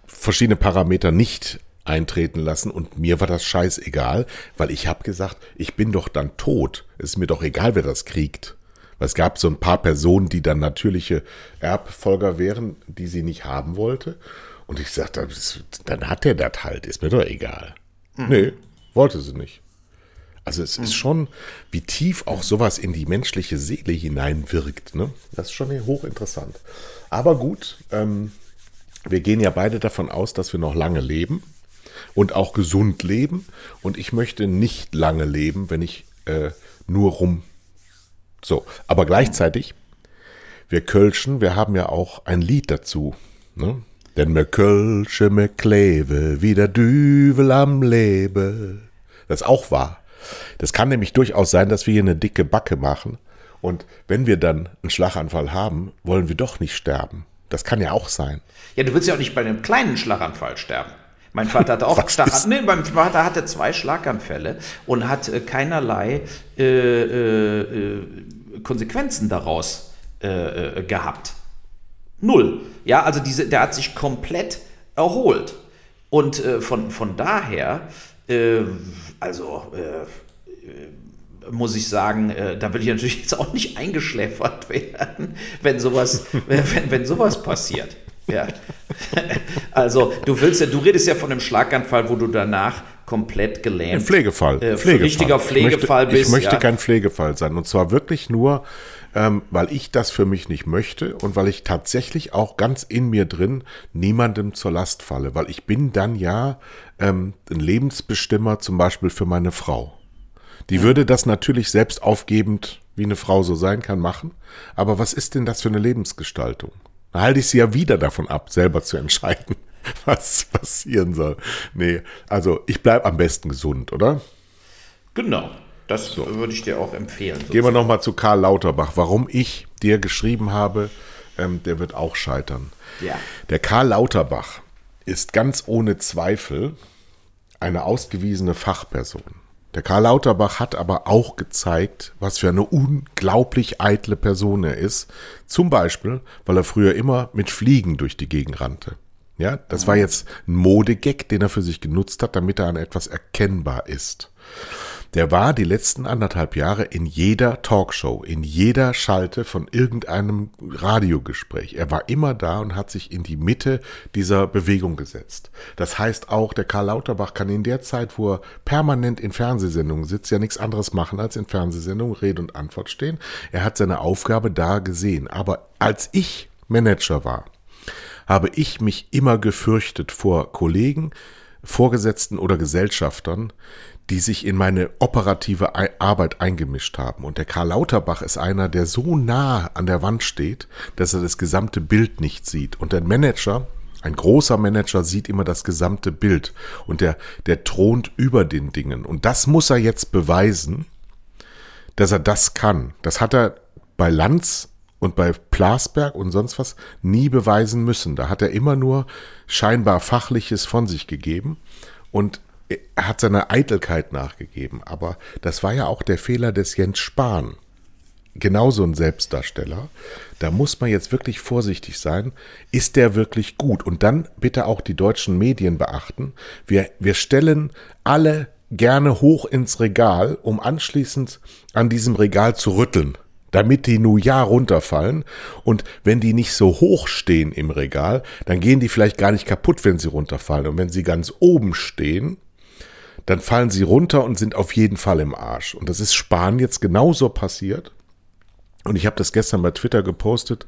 verschiedene Parameter nicht eintreten lassen und mir war das scheißegal, weil ich habe gesagt, ich bin doch dann tot. Es ist mir doch egal, wer das kriegt. Weil es gab so ein paar Personen, die dann natürliche Erbfolger wären, die sie nicht haben wollte. Und ich sagte, dann hat er das halt, ist mir doch egal. Mhm. Nee, wollte sie nicht. Also es mhm. ist schon, wie tief auch sowas in die menschliche Seele hineinwirkt. Ne? Das ist schon hochinteressant. Aber gut, ähm, wir gehen ja beide davon aus, dass wir noch lange leben und auch gesund leben. Und ich möchte nicht lange leben, wenn ich äh, nur rum. So, aber gleichzeitig, wir Kölschen, wir haben ja auch ein Lied dazu. Ne? Denn mir Kölsche, mir Kleve, wie der Düvel am Lebe. Das ist auch wahr. Das kann nämlich durchaus sein, dass wir hier eine dicke Backe machen. Und wenn wir dann einen Schlaganfall haben, wollen wir doch nicht sterben. Das kann ja auch sein. Ja, du willst ja auch nicht bei einem kleinen Schlaganfall sterben. Mein Vater hatte auch Schlaganfall. Nee, mein Vater hatte zwei Schlaganfälle und hat äh, keinerlei äh, äh, äh Konsequenzen daraus äh, äh, gehabt. Null. Ja, also diese, der hat sich komplett erholt. Und von, von daher, also muss ich sagen, da will ich natürlich jetzt auch nicht eingeschläfert werden, wenn sowas, wenn, wenn sowas passiert. Ja. Also du willst ja, du redest ja von einem Schlaganfall, wo du danach komplett gelähmt. Ein Pflegefall. Äh, Pflegefall. Richtiger Pflegefall ich möchte, bist. Ich möchte ja. kein Pflegefall sein. Und zwar wirklich nur, ähm, weil ich das für mich nicht möchte und weil ich tatsächlich auch ganz in mir drin niemandem zur Last falle. Weil ich bin dann ja ähm, ein Lebensbestimmer zum Beispiel für meine Frau. Die ja. würde das natürlich selbst aufgebend, wie eine Frau so sein kann, machen. Aber was ist denn das für eine Lebensgestaltung? Da halte ich sie ja wieder davon ab, selber zu entscheiden, was passieren soll. Nee, also ich bleibe am besten gesund, oder? Genau. Das so. würde ich dir auch empfehlen. Sozusagen. Gehen wir nochmal zu Karl Lauterbach. Warum ich dir geschrieben habe, ähm, der wird auch scheitern. Ja. Der Karl Lauterbach ist ganz ohne Zweifel eine ausgewiesene Fachperson. Der Karl Lauterbach hat aber auch gezeigt, was für eine unglaublich eitle Person er ist. Zum Beispiel, weil er früher immer mit Fliegen durch die Gegend rannte. Ja, das war jetzt ein Modegag, den er für sich genutzt hat, damit er an etwas erkennbar ist. Der war die letzten anderthalb Jahre in jeder Talkshow, in jeder Schalte von irgendeinem Radiogespräch. Er war immer da und hat sich in die Mitte dieser Bewegung gesetzt. Das heißt auch, der Karl Lauterbach kann in der Zeit, wo er permanent in Fernsehsendungen sitzt, ja nichts anderes machen, als in Fernsehsendungen Rede und Antwort stehen. Er hat seine Aufgabe da gesehen. Aber als ich Manager war, habe ich mich immer gefürchtet vor Kollegen, Vorgesetzten oder Gesellschaftern, die sich in meine operative Arbeit eingemischt haben. Und der Karl Lauterbach ist einer, der so nah an der Wand steht, dass er das gesamte Bild nicht sieht. Und der Manager, ein großer Manager sieht immer das gesamte Bild und der, der thront über den Dingen. Und das muss er jetzt beweisen, dass er das kann. Das hat er bei Lanz und bei Plasberg und sonst was nie beweisen müssen. Da hat er immer nur scheinbar Fachliches von sich gegeben. Und er hat seiner Eitelkeit nachgegeben, aber das war ja auch der Fehler des Jens Spahn. Genauso ein Selbstdarsteller. Da muss man jetzt wirklich vorsichtig sein. Ist der wirklich gut? Und dann bitte auch die deutschen Medien beachten. Wir, wir stellen alle gerne hoch ins Regal, um anschließend an diesem Regal zu rütteln, damit die nur ja runterfallen. Und wenn die nicht so hoch stehen im Regal, dann gehen die vielleicht gar nicht kaputt, wenn sie runterfallen. Und wenn sie ganz oben stehen, dann fallen sie runter und sind auf jeden Fall im Arsch. Und das ist Spahn jetzt genauso passiert. Und ich habe das gestern bei Twitter gepostet.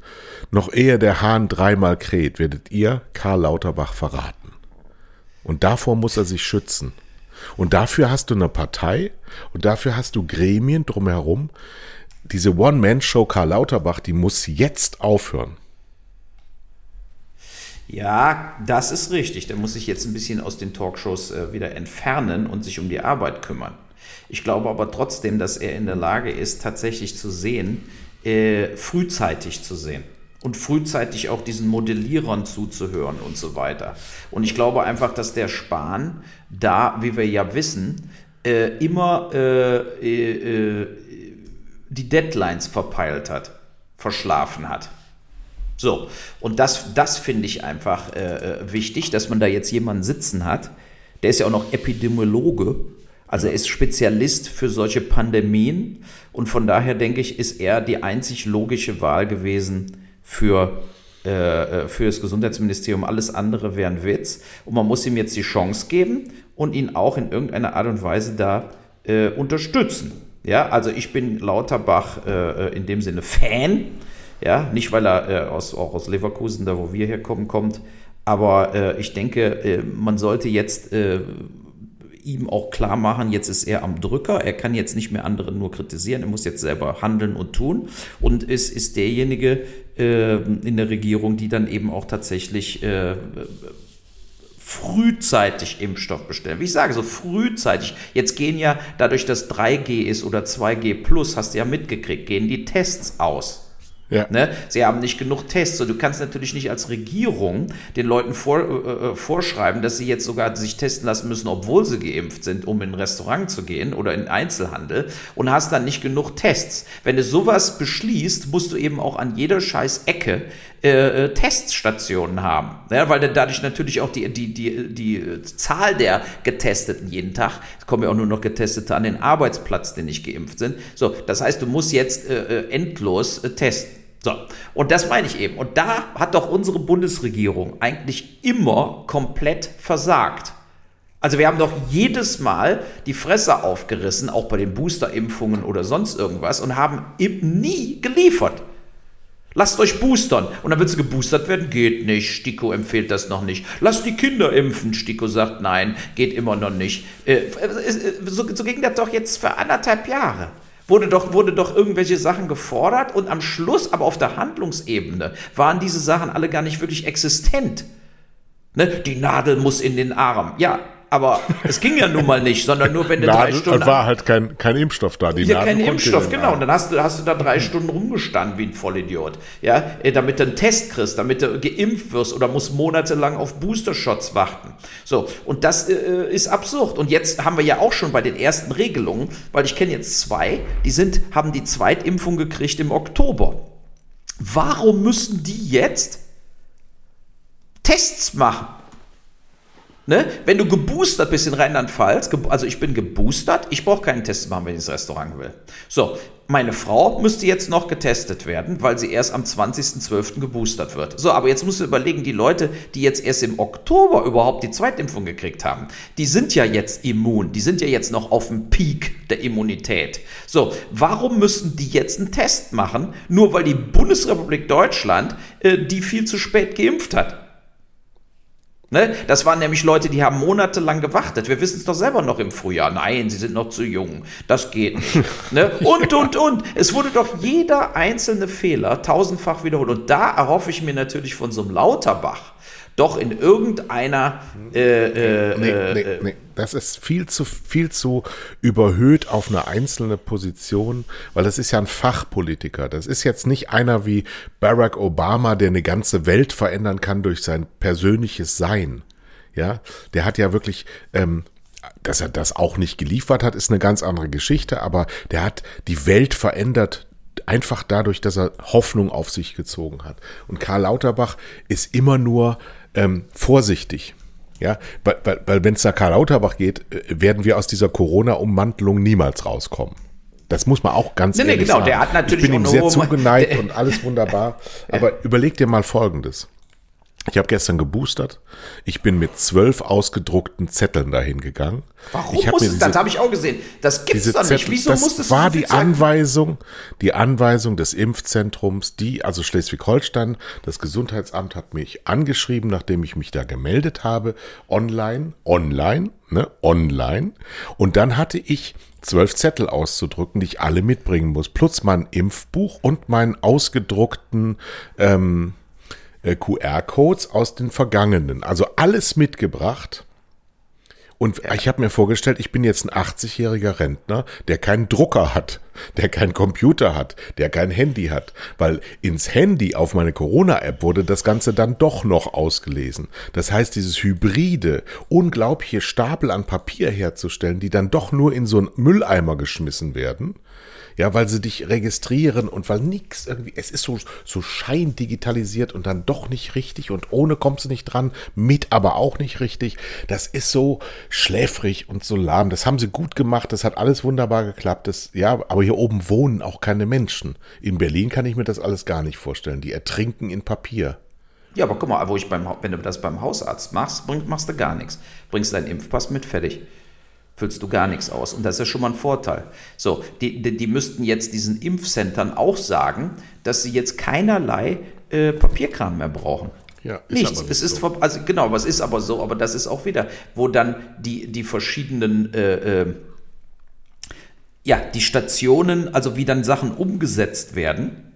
Noch ehe der Hahn dreimal kräht, werdet ihr Karl Lauterbach verraten. Und davor muss er sich schützen. Und dafür hast du eine Partei und dafür hast du Gremien drumherum. Diese One-Man-Show Karl Lauterbach, die muss jetzt aufhören. Ja, das ist richtig. Der muss sich jetzt ein bisschen aus den Talkshows äh, wieder entfernen und sich um die Arbeit kümmern. Ich glaube aber trotzdem, dass er in der Lage ist, tatsächlich zu sehen, äh, frühzeitig zu sehen und frühzeitig auch diesen Modellierern zuzuhören und so weiter. Und ich glaube einfach, dass der Spahn da, wie wir ja wissen, äh, immer äh, äh die Deadlines verpeilt hat, verschlafen hat. So, und das, das finde ich einfach äh, äh, wichtig, dass man da jetzt jemanden sitzen hat. Der ist ja auch noch Epidemiologe, also er ist Spezialist für solche Pandemien. Und von daher denke ich, ist er die einzig logische Wahl gewesen für, äh, äh für das Gesundheitsministerium. Alles andere wäre ein Witz. Und man muss ihm jetzt die Chance geben und ihn auch in irgendeiner Art und Weise da äh, unterstützen. Ja, also ich bin Lauterbach äh, in dem Sinne Fan ja, nicht weil er äh, aus, auch aus Leverkusen, da wo wir herkommen, kommt. Aber äh, ich denke, äh, man sollte jetzt äh, ihm auch klar machen, jetzt ist er am Drücker, er kann jetzt nicht mehr andere nur kritisieren, er muss jetzt selber handeln und tun und es ist derjenige äh, in der Regierung, die dann eben auch tatsächlich äh, frühzeitig Impfstoff bestellen. Wie ich sage, so frühzeitig. Jetzt gehen ja, dadurch, dass 3G ist oder 2G plus, hast du ja mitgekriegt, gehen die Tests aus. Ja. Ne? Sie haben nicht genug Tests. Und du kannst natürlich nicht als Regierung den Leuten vor, äh, äh, vorschreiben, dass sie jetzt sogar sich testen lassen müssen, obwohl sie geimpft sind, um in ein Restaurant zu gehen oder in Einzelhandel und hast dann nicht genug Tests. Wenn du sowas beschließt, musst du eben auch an jeder scheiß Ecke äh, äh Teststationen haben. Ja, weil dadurch natürlich auch die, die, die, die Zahl der Getesteten jeden Tag, es kommen ja auch nur noch Getestete an den Arbeitsplatz, die nicht geimpft sind. So, das heißt, du musst jetzt äh, äh endlos testen. So, und das meine ich eben. Und da hat doch unsere Bundesregierung eigentlich immer komplett versagt. Also wir haben doch jedes Mal die Fresse aufgerissen, auch bei den Boosterimpfungen oder sonst irgendwas, und haben nie geliefert. Lasst euch boostern. Und dann willst du geboostert werden? Geht nicht. Stiko empfiehlt das noch nicht. Lasst die Kinder impfen. Stiko sagt nein, geht immer noch nicht. Äh, so, so ging das doch jetzt für anderthalb Jahre wurde doch, wurde doch irgendwelche Sachen gefordert und am Schluss, aber auf der Handlungsebene, waren diese Sachen alle gar nicht wirklich existent. Ne? Die Nadel muss in den Arm. Ja, aber es ging ja nun mal nicht, sondern nur wenn du drei Stunden. Es war halt kein, kein Impfstoff da. Die ja, kein Impfstoff, genau. Und dann hast du, hast du da drei Stunden rumgestanden wie ein Vollidiot. Ja, äh, damit du einen Test kriegst, damit du geimpft wirst oder musst monatelang auf Booster-Shots warten. So, und das äh, ist absurd. Und jetzt haben wir ja auch schon bei den ersten Regelungen, weil ich kenne jetzt zwei, die sind, haben die Zweitimpfung gekriegt im Oktober. Warum müssen die jetzt Tests machen? Ne? Wenn du geboostert bist in Rheinland-Pfalz, also ich bin geboostert, ich brauche keinen Test machen, wenn ich ins Restaurant will. So, meine Frau müsste jetzt noch getestet werden, weil sie erst am 20.12. geboostert wird. So, aber jetzt musst du überlegen, die Leute, die jetzt erst im Oktober überhaupt die Zweitimpfung gekriegt haben, die sind ja jetzt immun, die sind ja jetzt noch auf dem Peak der Immunität. So, warum müssen die jetzt einen Test machen, nur weil die Bundesrepublik Deutschland äh, die viel zu spät geimpft hat? Ne? Das waren nämlich Leute, die haben monatelang gewartet. Wir wissen es doch selber noch im Frühjahr. Nein, sie sind noch zu jung. Das geht nicht. ne? Und, und, und. Es wurde doch jeder einzelne Fehler tausendfach wiederholt. Und da erhoffe ich mir natürlich von so einem Lauterbach, doch in irgendeiner. Äh, äh, nee, nee, äh, nee. Das ist viel zu, viel zu überhöht auf eine einzelne Position, weil das ist ja ein Fachpolitiker. Das ist jetzt nicht einer wie Barack Obama, der eine ganze Welt verändern kann durch sein persönliches Sein. Ja, der hat ja wirklich ähm, dass er das auch nicht geliefert hat, ist eine ganz andere Geschichte, aber der hat die Welt verändert einfach dadurch, dass er Hoffnung auf sich gezogen hat. Und Karl Lauterbach ist immer nur ähm, vorsichtig. Ja, weil, weil, weil wenn es nach Karl Lauterbach geht, äh, werden wir aus dieser Corona-Ummantelung niemals rauskommen. Das muss man auch ganz nee, ehrlich nee, genau, sagen. Der hat natürlich ich bin ihm sehr zugeneigt und alles wunderbar. Aber überleg dir mal Folgendes. Ich habe gestern geboostert. Ich bin mit zwölf ausgedruckten Zetteln dahin gegangen. Warum ich muss es, das habe ich auch gesehen. Das gibt's doch nicht. Wieso das muss es war die Anweisung, die Anweisung des Impfzentrums, die, also Schleswig-Holstein, das Gesundheitsamt hat mich angeschrieben, nachdem ich mich da gemeldet habe, online, online, ne, online. Und dann hatte ich zwölf Zettel auszudrücken, die ich alle mitbringen muss, plus mein Impfbuch und meinen ausgedruckten, ähm, äh, QR-Codes aus den vergangenen. Also alles mitgebracht. Und ja. ich habe mir vorgestellt, ich bin jetzt ein 80-jähriger Rentner, der keinen Drucker hat, der keinen Computer hat, der kein Handy hat, weil ins Handy auf meine Corona-App wurde das Ganze dann doch noch ausgelesen. Das heißt, dieses hybride, unglaubliche Stapel an Papier herzustellen, die dann doch nur in so einen Mülleimer geschmissen werden, ja, weil sie dich registrieren und weil nichts irgendwie, es ist so, so scheindigitalisiert und dann doch nicht richtig und ohne kommst du nicht dran, mit aber auch nicht richtig. Das ist so schläfrig und so lahm. Das haben sie gut gemacht, das hat alles wunderbar geklappt. Das, ja, aber hier oben wohnen auch keine Menschen. In Berlin kann ich mir das alles gar nicht vorstellen. Die ertrinken in Papier. Ja, aber guck mal, wo ich beim, wenn du das beim Hausarzt machst, machst du gar nichts. Bringst deinen Impfpass mit, fertig füllst du gar nichts aus. Und das ist ja schon mal ein Vorteil. So, die, die, die müssten jetzt diesen Impfcentern auch sagen, dass sie jetzt keinerlei äh, Papierkram mehr brauchen. Ja, ist Nichts. es ist so. also genau, was ist aber so, aber das ist auch wieder, wo dann die, die verschiedenen äh, äh, ja, die Stationen, also wie dann Sachen umgesetzt werden,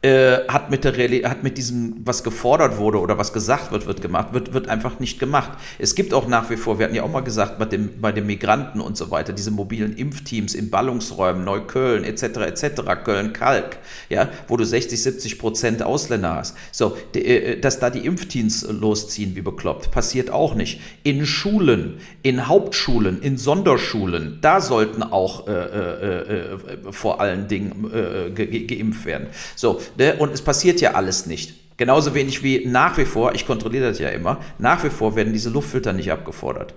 äh, hat mit der Reali hat mit diesem, was gefordert wurde oder was gesagt wird, wird gemacht, wird, wird einfach nicht gemacht. Es gibt auch nach wie vor, wir hatten ja auch mal gesagt, bei, dem, bei den Migranten und so weiter, diese mobilen Impfteams in Ballungsräumen, Neukölln etc. etc., Köln-Kalk, ja, wo du 60, 70 Prozent Ausländer hast. So, die, äh, dass da die Impfteams losziehen wie bekloppt, passiert auch nicht. In Schulen, in Hauptschulen, in Sonderschulen, da sollten auch äh, äh, äh vor allen Dingen äh, ge geimpft werden. So, Ne? Und es passiert ja alles nicht. Genauso wenig wie nach wie vor, ich kontrolliere das ja immer, nach wie vor werden diese Luftfilter nicht abgefordert.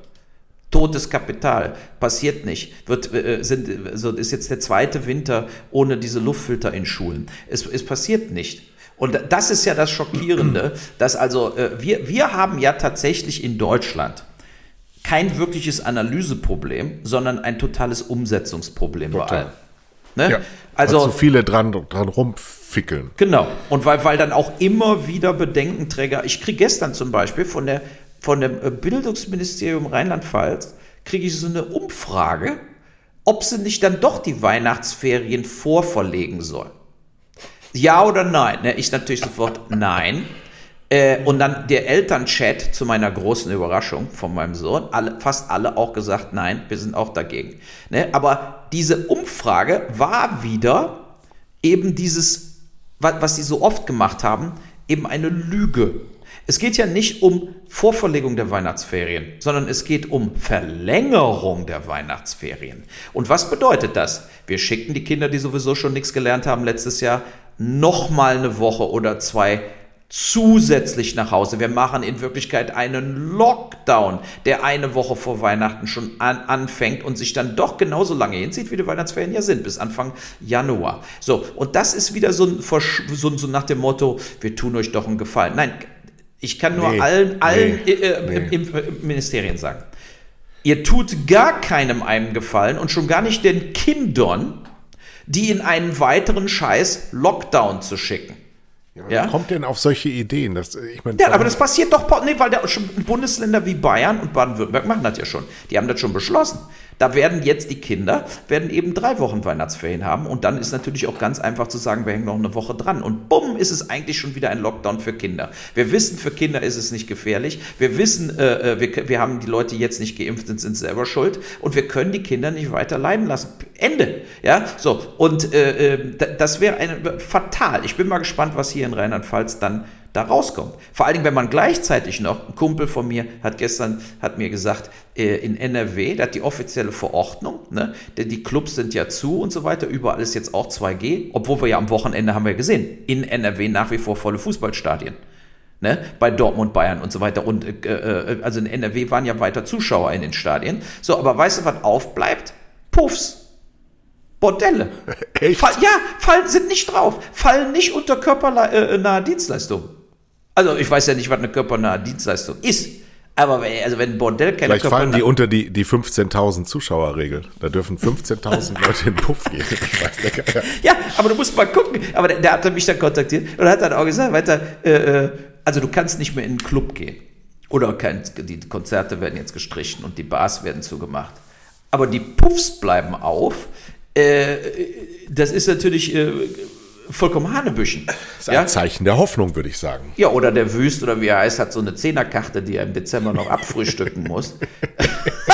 Totes Kapital, passiert nicht. Wird, äh, sind, also ist jetzt der zweite Winter ohne diese Luftfilter in Schulen. Es, es passiert nicht. Und das ist ja das Schockierende, dass also äh, wir, wir haben ja tatsächlich in Deutschland kein wirkliches Analyseproblem, sondern ein totales Umsetzungsproblem Total. bei allem. Ne? Ja, also so viele dran, dran rumfickeln. Genau. Und weil, weil dann auch immer wieder Bedenkenträger, ich kriege gestern zum Beispiel von, der, von dem äh, Bildungsministerium Rheinland-Pfalz, kriege ich so eine Umfrage, ob sie nicht dann doch die Weihnachtsferien vorverlegen sollen. Ja oder nein? Ne, ich natürlich sofort nein. Äh, und dann der Elternchat zu meiner großen Überraschung von meinem Sohn, alle, fast alle auch gesagt, nein, wir sind auch dagegen. Ne? Aber diese Umfrage war wieder eben dieses, was sie so oft gemacht haben, eben eine Lüge. Es geht ja nicht um Vorverlegung der Weihnachtsferien, sondern es geht um Verlängerung der Weihnachtsferien. Und was bedeutet das? Wir schicken die Kinder, die sowieso schon nichts gelernt haben letztes Jahr, nochmal eine Woche oder zwei zusätzlich nach Hause. Wir machen in Wirklichkeit einen Lockdown, der eine Woche vor Weihnachten schon an, anfängt und sich dann doch genauso lange hinzieht, wie die Weihnachtsferien ja sind, bis Anfang Januar. So, und das ist wieder so, ein, so, so nach dem Motto, wir tun euch doch einen Gefallen. Nein, ich kann nur nee, allen, allen nee, äh, nee. Im, im Ministerien sagen. Ihr tut gar keinem einen Gefallen und schon gar nicht den Kindern, die in einen weiteren Scheiß Lockdown zu schicken. Ja, ja? kommt denn auf solche Ideen? Das, ich mein, ja, aber das passiert doch, nee, weil der, Bundesländer wie Bayern und Baden-Württemberg machen das ja schon. Die haben das schon beschlossen. Da werden jetzt die Kinder, werden eben drei Wochen Weihnachtsferien haben und dann ist natürlich auch ganz einfach zu sagen, wir hängen noch eine Woche dran und bumm, ist es eigentlich schon wieder ein Lockdown für Kinder. Wir wissen, für Kinder ist es nicht gefährlich. Wir wissen, äh, äh wir, wir haben die Leute, jetzt nicht geimpft sind, sind selber schuld und wir können die Kinder nicht weiter leiden lassen. Ende. Ja, so. Und äh, äh das wäre fatal. Ich bin mal gespannt, was hier in Rheinland-Pfalz dann da rauskommt. Vor allen Dingen, wenn man gleichzeitig noch, ein Kumpel von mir hat gestern, hat mir gesagt, äh, in NRW, da hat die offizielle Verordnung, ne, denn die Clubs sind ja zu und so weiter, überall ist jetzt auch 2G, obwohl wir ja am Wochenende haben wir gesehen, in NRW nach wie vor volle Fußballstadien. Ne, bei Dortmund, Bayern und so weiter. Und äh, äh also in NRW waren ja weiter Zuschauer in den Stadien. So, aber weißt du, was aufbleibt? Puffs. Bordelle. Echt? Fall, ja, fallen, sind nicht drauf. Fallen nicht unter körpernahe Dienstleistungen. Also ich weiß ja nicht, was eine körpernahe Dienstleistung ist. Aber also wenn ein Bordell keine Vielleicht fallen die unter die, die 15.000 Zuschauerregel. Da dürfen 15.000 Leute in den Puff gehen. ja, aber du musst mal gucken. Aber der, der hat mich dann kontaktiert und hat dann auch gesagt, weiter, äh, äh, also du kannst nicht mehr in einen Club gehen. Oder kein, die Konzerte werden jetzt gestrichen und die Bars werden zugemacht. Aber die Puffs bleiben auf. Äh, das ist natürlich äh, vollkommen Hanebüchen. Das ist ein ja? Zeichen der Hoffnung, würde ich sagen. Ja, oder der Wüst oder wie er heißt, hat so eine Zehnerkarte, die er im Dezember noch abfrühstücken muss.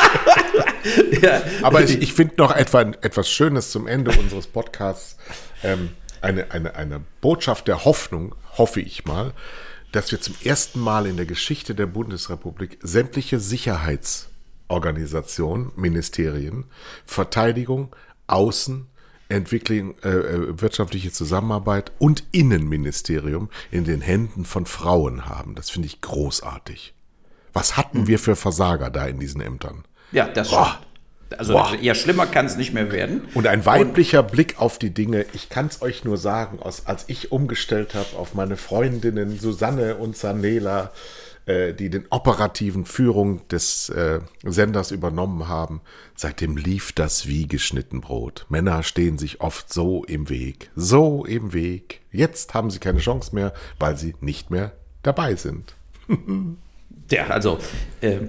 ja. Aber ich, ich finde noch etwa, etwas Schönes zum Ende unseres Podcasts. Ähm, eine, eine, eine Botschaft der Hoffnung, hoffe ich mal, dass wir zum ersten Mal in der Geschichte der Bundesrepublik sämtliche Sicherheitsorganisationen, Ministerien, Verteidigung, Außen, Entwicklung, äh, äh, wirtschaftliche Zusammenarbeit und Innenministerium in den Händen von Frauen haben. Das finde ich großartig. Was hatten mhm. wir für Versager da in diesen Ämtern? Ja, das Boah. Also Boah. eher schlimmer kann es nicht mehr werden. Und ein weiblicher und, Blick auf die Dinge. Ich kann es euch nur sagen, als ich umgestellt habe auf meine Freundinnen Susanne und Sanela, äh, die den operativen Führung des äh, Senders übernommen haben. Seitdem lief das wie geschnitten Brot. Männer stehen sich oft so im Weg, so im Weg. Jetzt haben sie keine Chance mehr, weil sie nicht mehr dabei sind. ja, also, äh,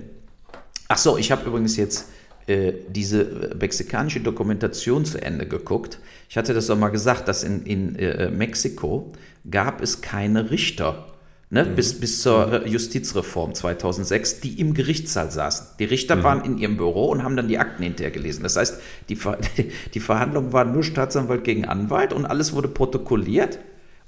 ach so, ich habe übrigens jetzt äh, diese mexikanische Dokumentation zu Ende geguckt. Ich hatte das auch mal gesagt, dass in, in äh, Mexiko gab es keine Richter. Ne, mhm. bis, bis zur äh, Justizreform 2006, die im Gerichtssaal saßen. Die Richter mhm. waren in ihrem Büro und haben dann die Akten hinterher gelesen. Das heißt, die, Ver die Verhandlungen waren nur Staatsanwalt gegen Anwalt und alles wurde protokolliert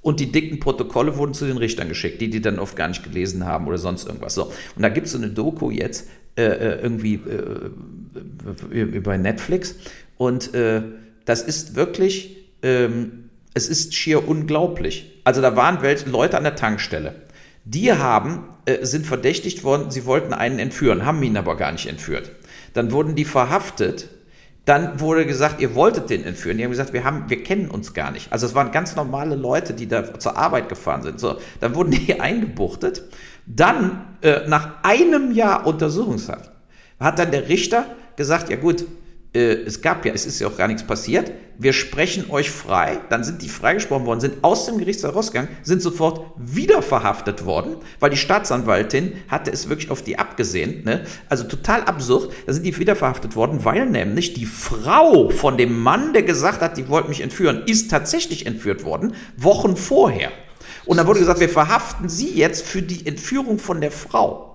und die dicken Protokolle wurden zu den Richtern geschickt, die die dann oft gar nicht gelesen haben oder sonst irgendwas. So. Und da gibt es so eine Doku jetzt äh, äh irgendwie äh, über Netflix und äh, das ist wirklich, ähm, es ist schier unglaublich. Also da waren welche Leute an der Tankstelle die haben, äh, sind verdächtigt worden, sie wollten einen entführen, haben ihn aber gar nicht entführt. Dann wurden die verhaftet. Dann wurde gesagt, ihr wolltet den entführen. Die haben gesagt, wir, haben, wir kennen uns gar nicht. Also es waren ganz normale Leute, die da zur Arbeit gefahren sind. So, dann wurden die eingebuchtet. Dann, äh, nach einem Jahr Untersuchungshaft, hat dann der Richter gesagt, ja gut, es gab ja, es ist ja auch gar nichts passiert, wir sprechen euch frei, dann sind die freigesprochen worden, sind aus dem Gerichtssaal rausgegangen, sind sofort wieder verhaftet worden, weil die Staatsanwaltin hatte es wirklich auf die abgesehen, ne? also total absurd, da sind die wieder verhaftet worden, weil nämlich die Frau von dem Mann, der gesagt hat, die wollten mich entführen, ist tatsächlich entführt worden, Wochen vorher. Und dann wurde gesagt, wir verhaften sie jetzt für die Entführung von der Frau.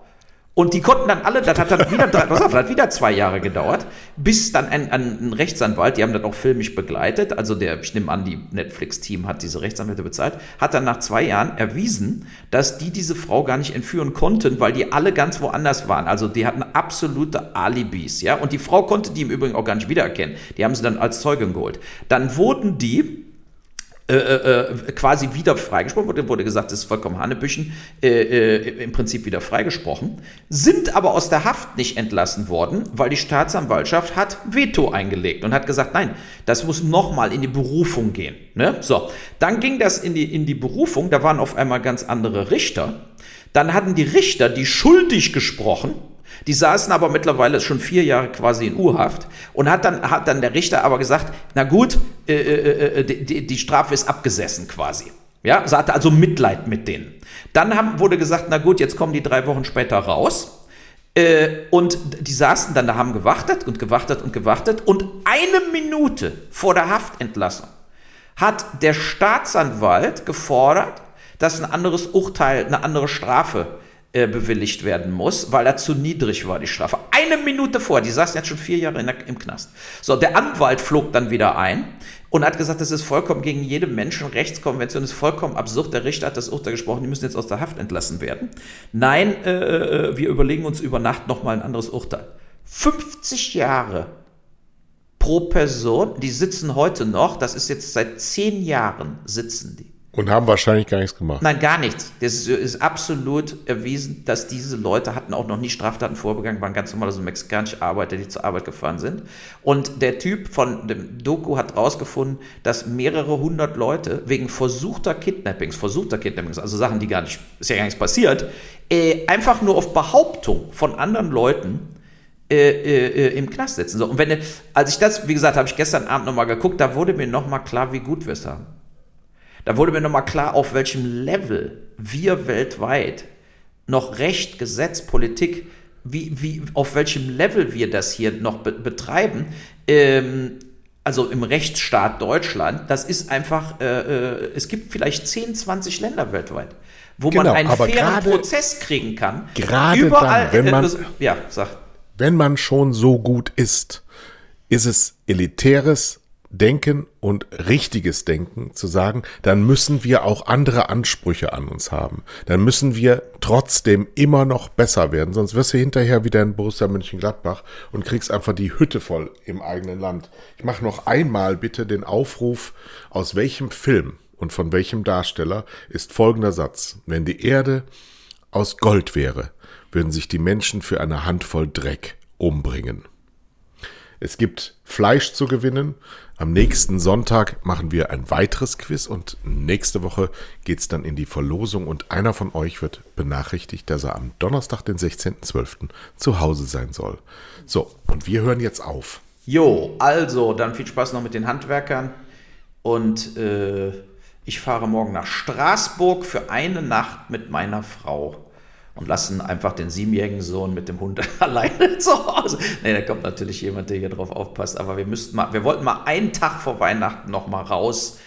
Und die konnten dann alle, das hat dann wieder, auf, das hat wieder zwei Jahre gedauert, bis dann ein, ein Rechtsanwalt, die haben das auch filmisch begleitet, also der, ich nehme an, die Netflix-Team hat diese Rechtsanwälte bezahlt, hat dann nach zwei Jahren erwiesen, dass die diese Frau gar nicht entführen konnten, weil die alle ganz woanders waren. Also die hatten absolute Alibis, ja. Und die Frau konnte die im Übrigen auch gar nicht wiedererkennen. Die haben sie dann als Zeugin geholt. Dann wurden die äh, äh, quasi wieder freigesprochen, wurde, wurde gesagt, das ist vollkommen Hanebüchen, äh, äh, im Prinzip wieder freigesprochen, sind aber aus der Haft nicht entlassen worden, weil die Staatsanwaltschaft hat Veto eingelegt und hat gesagt, nein, das muss nochmal in die Berufung gehen. Ne? So, dann ging das in die, in die Berufung, da waren auf einmal ganz andere Richter. Dann hatten die Richter die schuldig gesprochen, die saßen aber mittlerweile schon vier Jahre quasi in Urhaft und hat dann, hat dann der Richter aber gesagt, na gut, äh, äh, äh die, die Strafe ist abgesessen quasi. Ja, hatte also Mitleid mit denen. Dann haben, wurde gesagt, na gut, jetzt kommen die drei Wochen später raus. Äh, und die saßen dann da, haben gewartet und gewartet und gewartet. Und eine Minute vor der Haftentlassung hat der Staatsanwalt gefordert, dass ein anderes Urteil, eine andere Strafe äh, bewilligt werden muss, weil er zu niedrig war, die Strafe. Eine Minute vor, die saßen jetzt schon vier Jahre der, im Knast. So, der Anwalt flog dann wieder ein und hat gesagt, das ist vollkommen gegen jede Menschenrechtskonvention, das ist vollkommen absurd. Der Richter hat das Urteil gesprochen, die müssen jetzt aus der Haft entlassen werden. Nein, äh, äh wir überlegen uns über Nacht nochmal ein anderes Urteil. 50 Jahre pro Person, die sitzen heute noch, das ist jetzt seit zehn Jahren sitzen die. Und haben wahrscheinlich gar nichts gemacht. Nein, gar nichts. Das ist, ist, absolut erwiesen, dass diese Leute hatten auch noch nie Straftaten vorbegangen, waren ganz normal so mexikanische Arbeiter, die zur Arbeit gefahren sind. Und der Typ von dem Doku hat rausgefunden, dass mehrere hundert Leute wegen versuchter Kidnappings, versuchter Kidnappings, also Sachen, die gar nicht, ist ja gar nichts passiert, äh, einfach nur auf Behauptung von anderen Leuten äh, äh, im Knast sitzen. So, und wenn, als ich das, wie gesagt, habe ich gestern Abend nochmal geguckt, da wurde mir nochmal klar, wie gut wir es haben. Da wurde mir nochmal klar, auf welchem Level wir weltweit noch Recht, Gesetz, Politik, wie, wie, auf welchem Level wir das hier noch be betreiben. Ähm, also im Rechtsstaat Deutschland, das ist einfach, äh, äh, es gibt vielleicht 10, 20 Länder weltweit, wo genau, man einen fairen grade, Prozess kriegen kann. Gerade Überall, dann, wenn man, äh, ja, sag. wenn man schon so gut ist, ist es elitäres Denken und richtiges Denken zu sagen, dann müssen wir auch andere Ansprüche an uns haben. Dann müssen wir trotzdem immer noch besser werden, sonst wirst du hinterher wieder in Borussia Mönchengladbach und kriegst einfach die Hütte voll im eigenen Land. Ich mache noch einmal bitte den Aufruf, aus welchem Film und von welchem Darsteller ist folgender Satz. Wenn die Erde aus Gold wäre, würden sich die Menschen für eine Handvoll Dreck umbringen. Es gibt Fleisch zu gewinnen. Am nächsten Sonntag machen wir ein weiteres Quiz und nächste Woche geht es dann in die Verlosung und einer von euch wird benachrichtigt, dass er am Donnerstag, den 16.12. zu Hause sein soll. So, und wir hören jetzt auf. Jo, also, dann viel Spaß noch mit den Handwerkern und äh, ich fahre morgen nach Straßburg für eine Nacht mit meiner Frau. Und lassen einfach den siebenjährigen Sohn mit dem Hund alleine zu Hause. Nee, da kommt natürlich jemand, der hier drauf aufpasst. Aber wir müssten mal, wir wollten mal einen Tag vor Weihnachten noch mal raus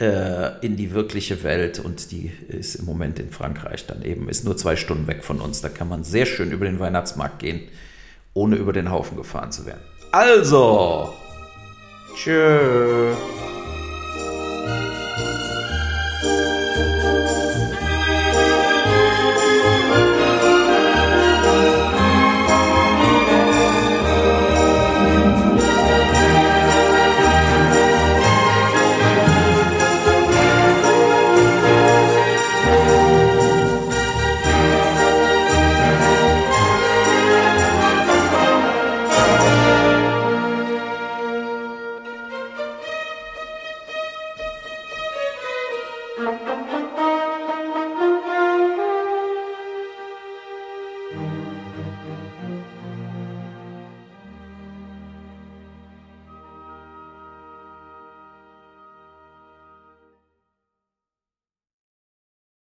äh, in die wirkliche Welt und die ist im Moment in Frankreich dann eben, ist nur zwei Stunden weg von uns. Da kann man sehr schön über den Weihnachtsmarkt gehen, ohne über den Haufen gefahren zu werden. Also, tschö.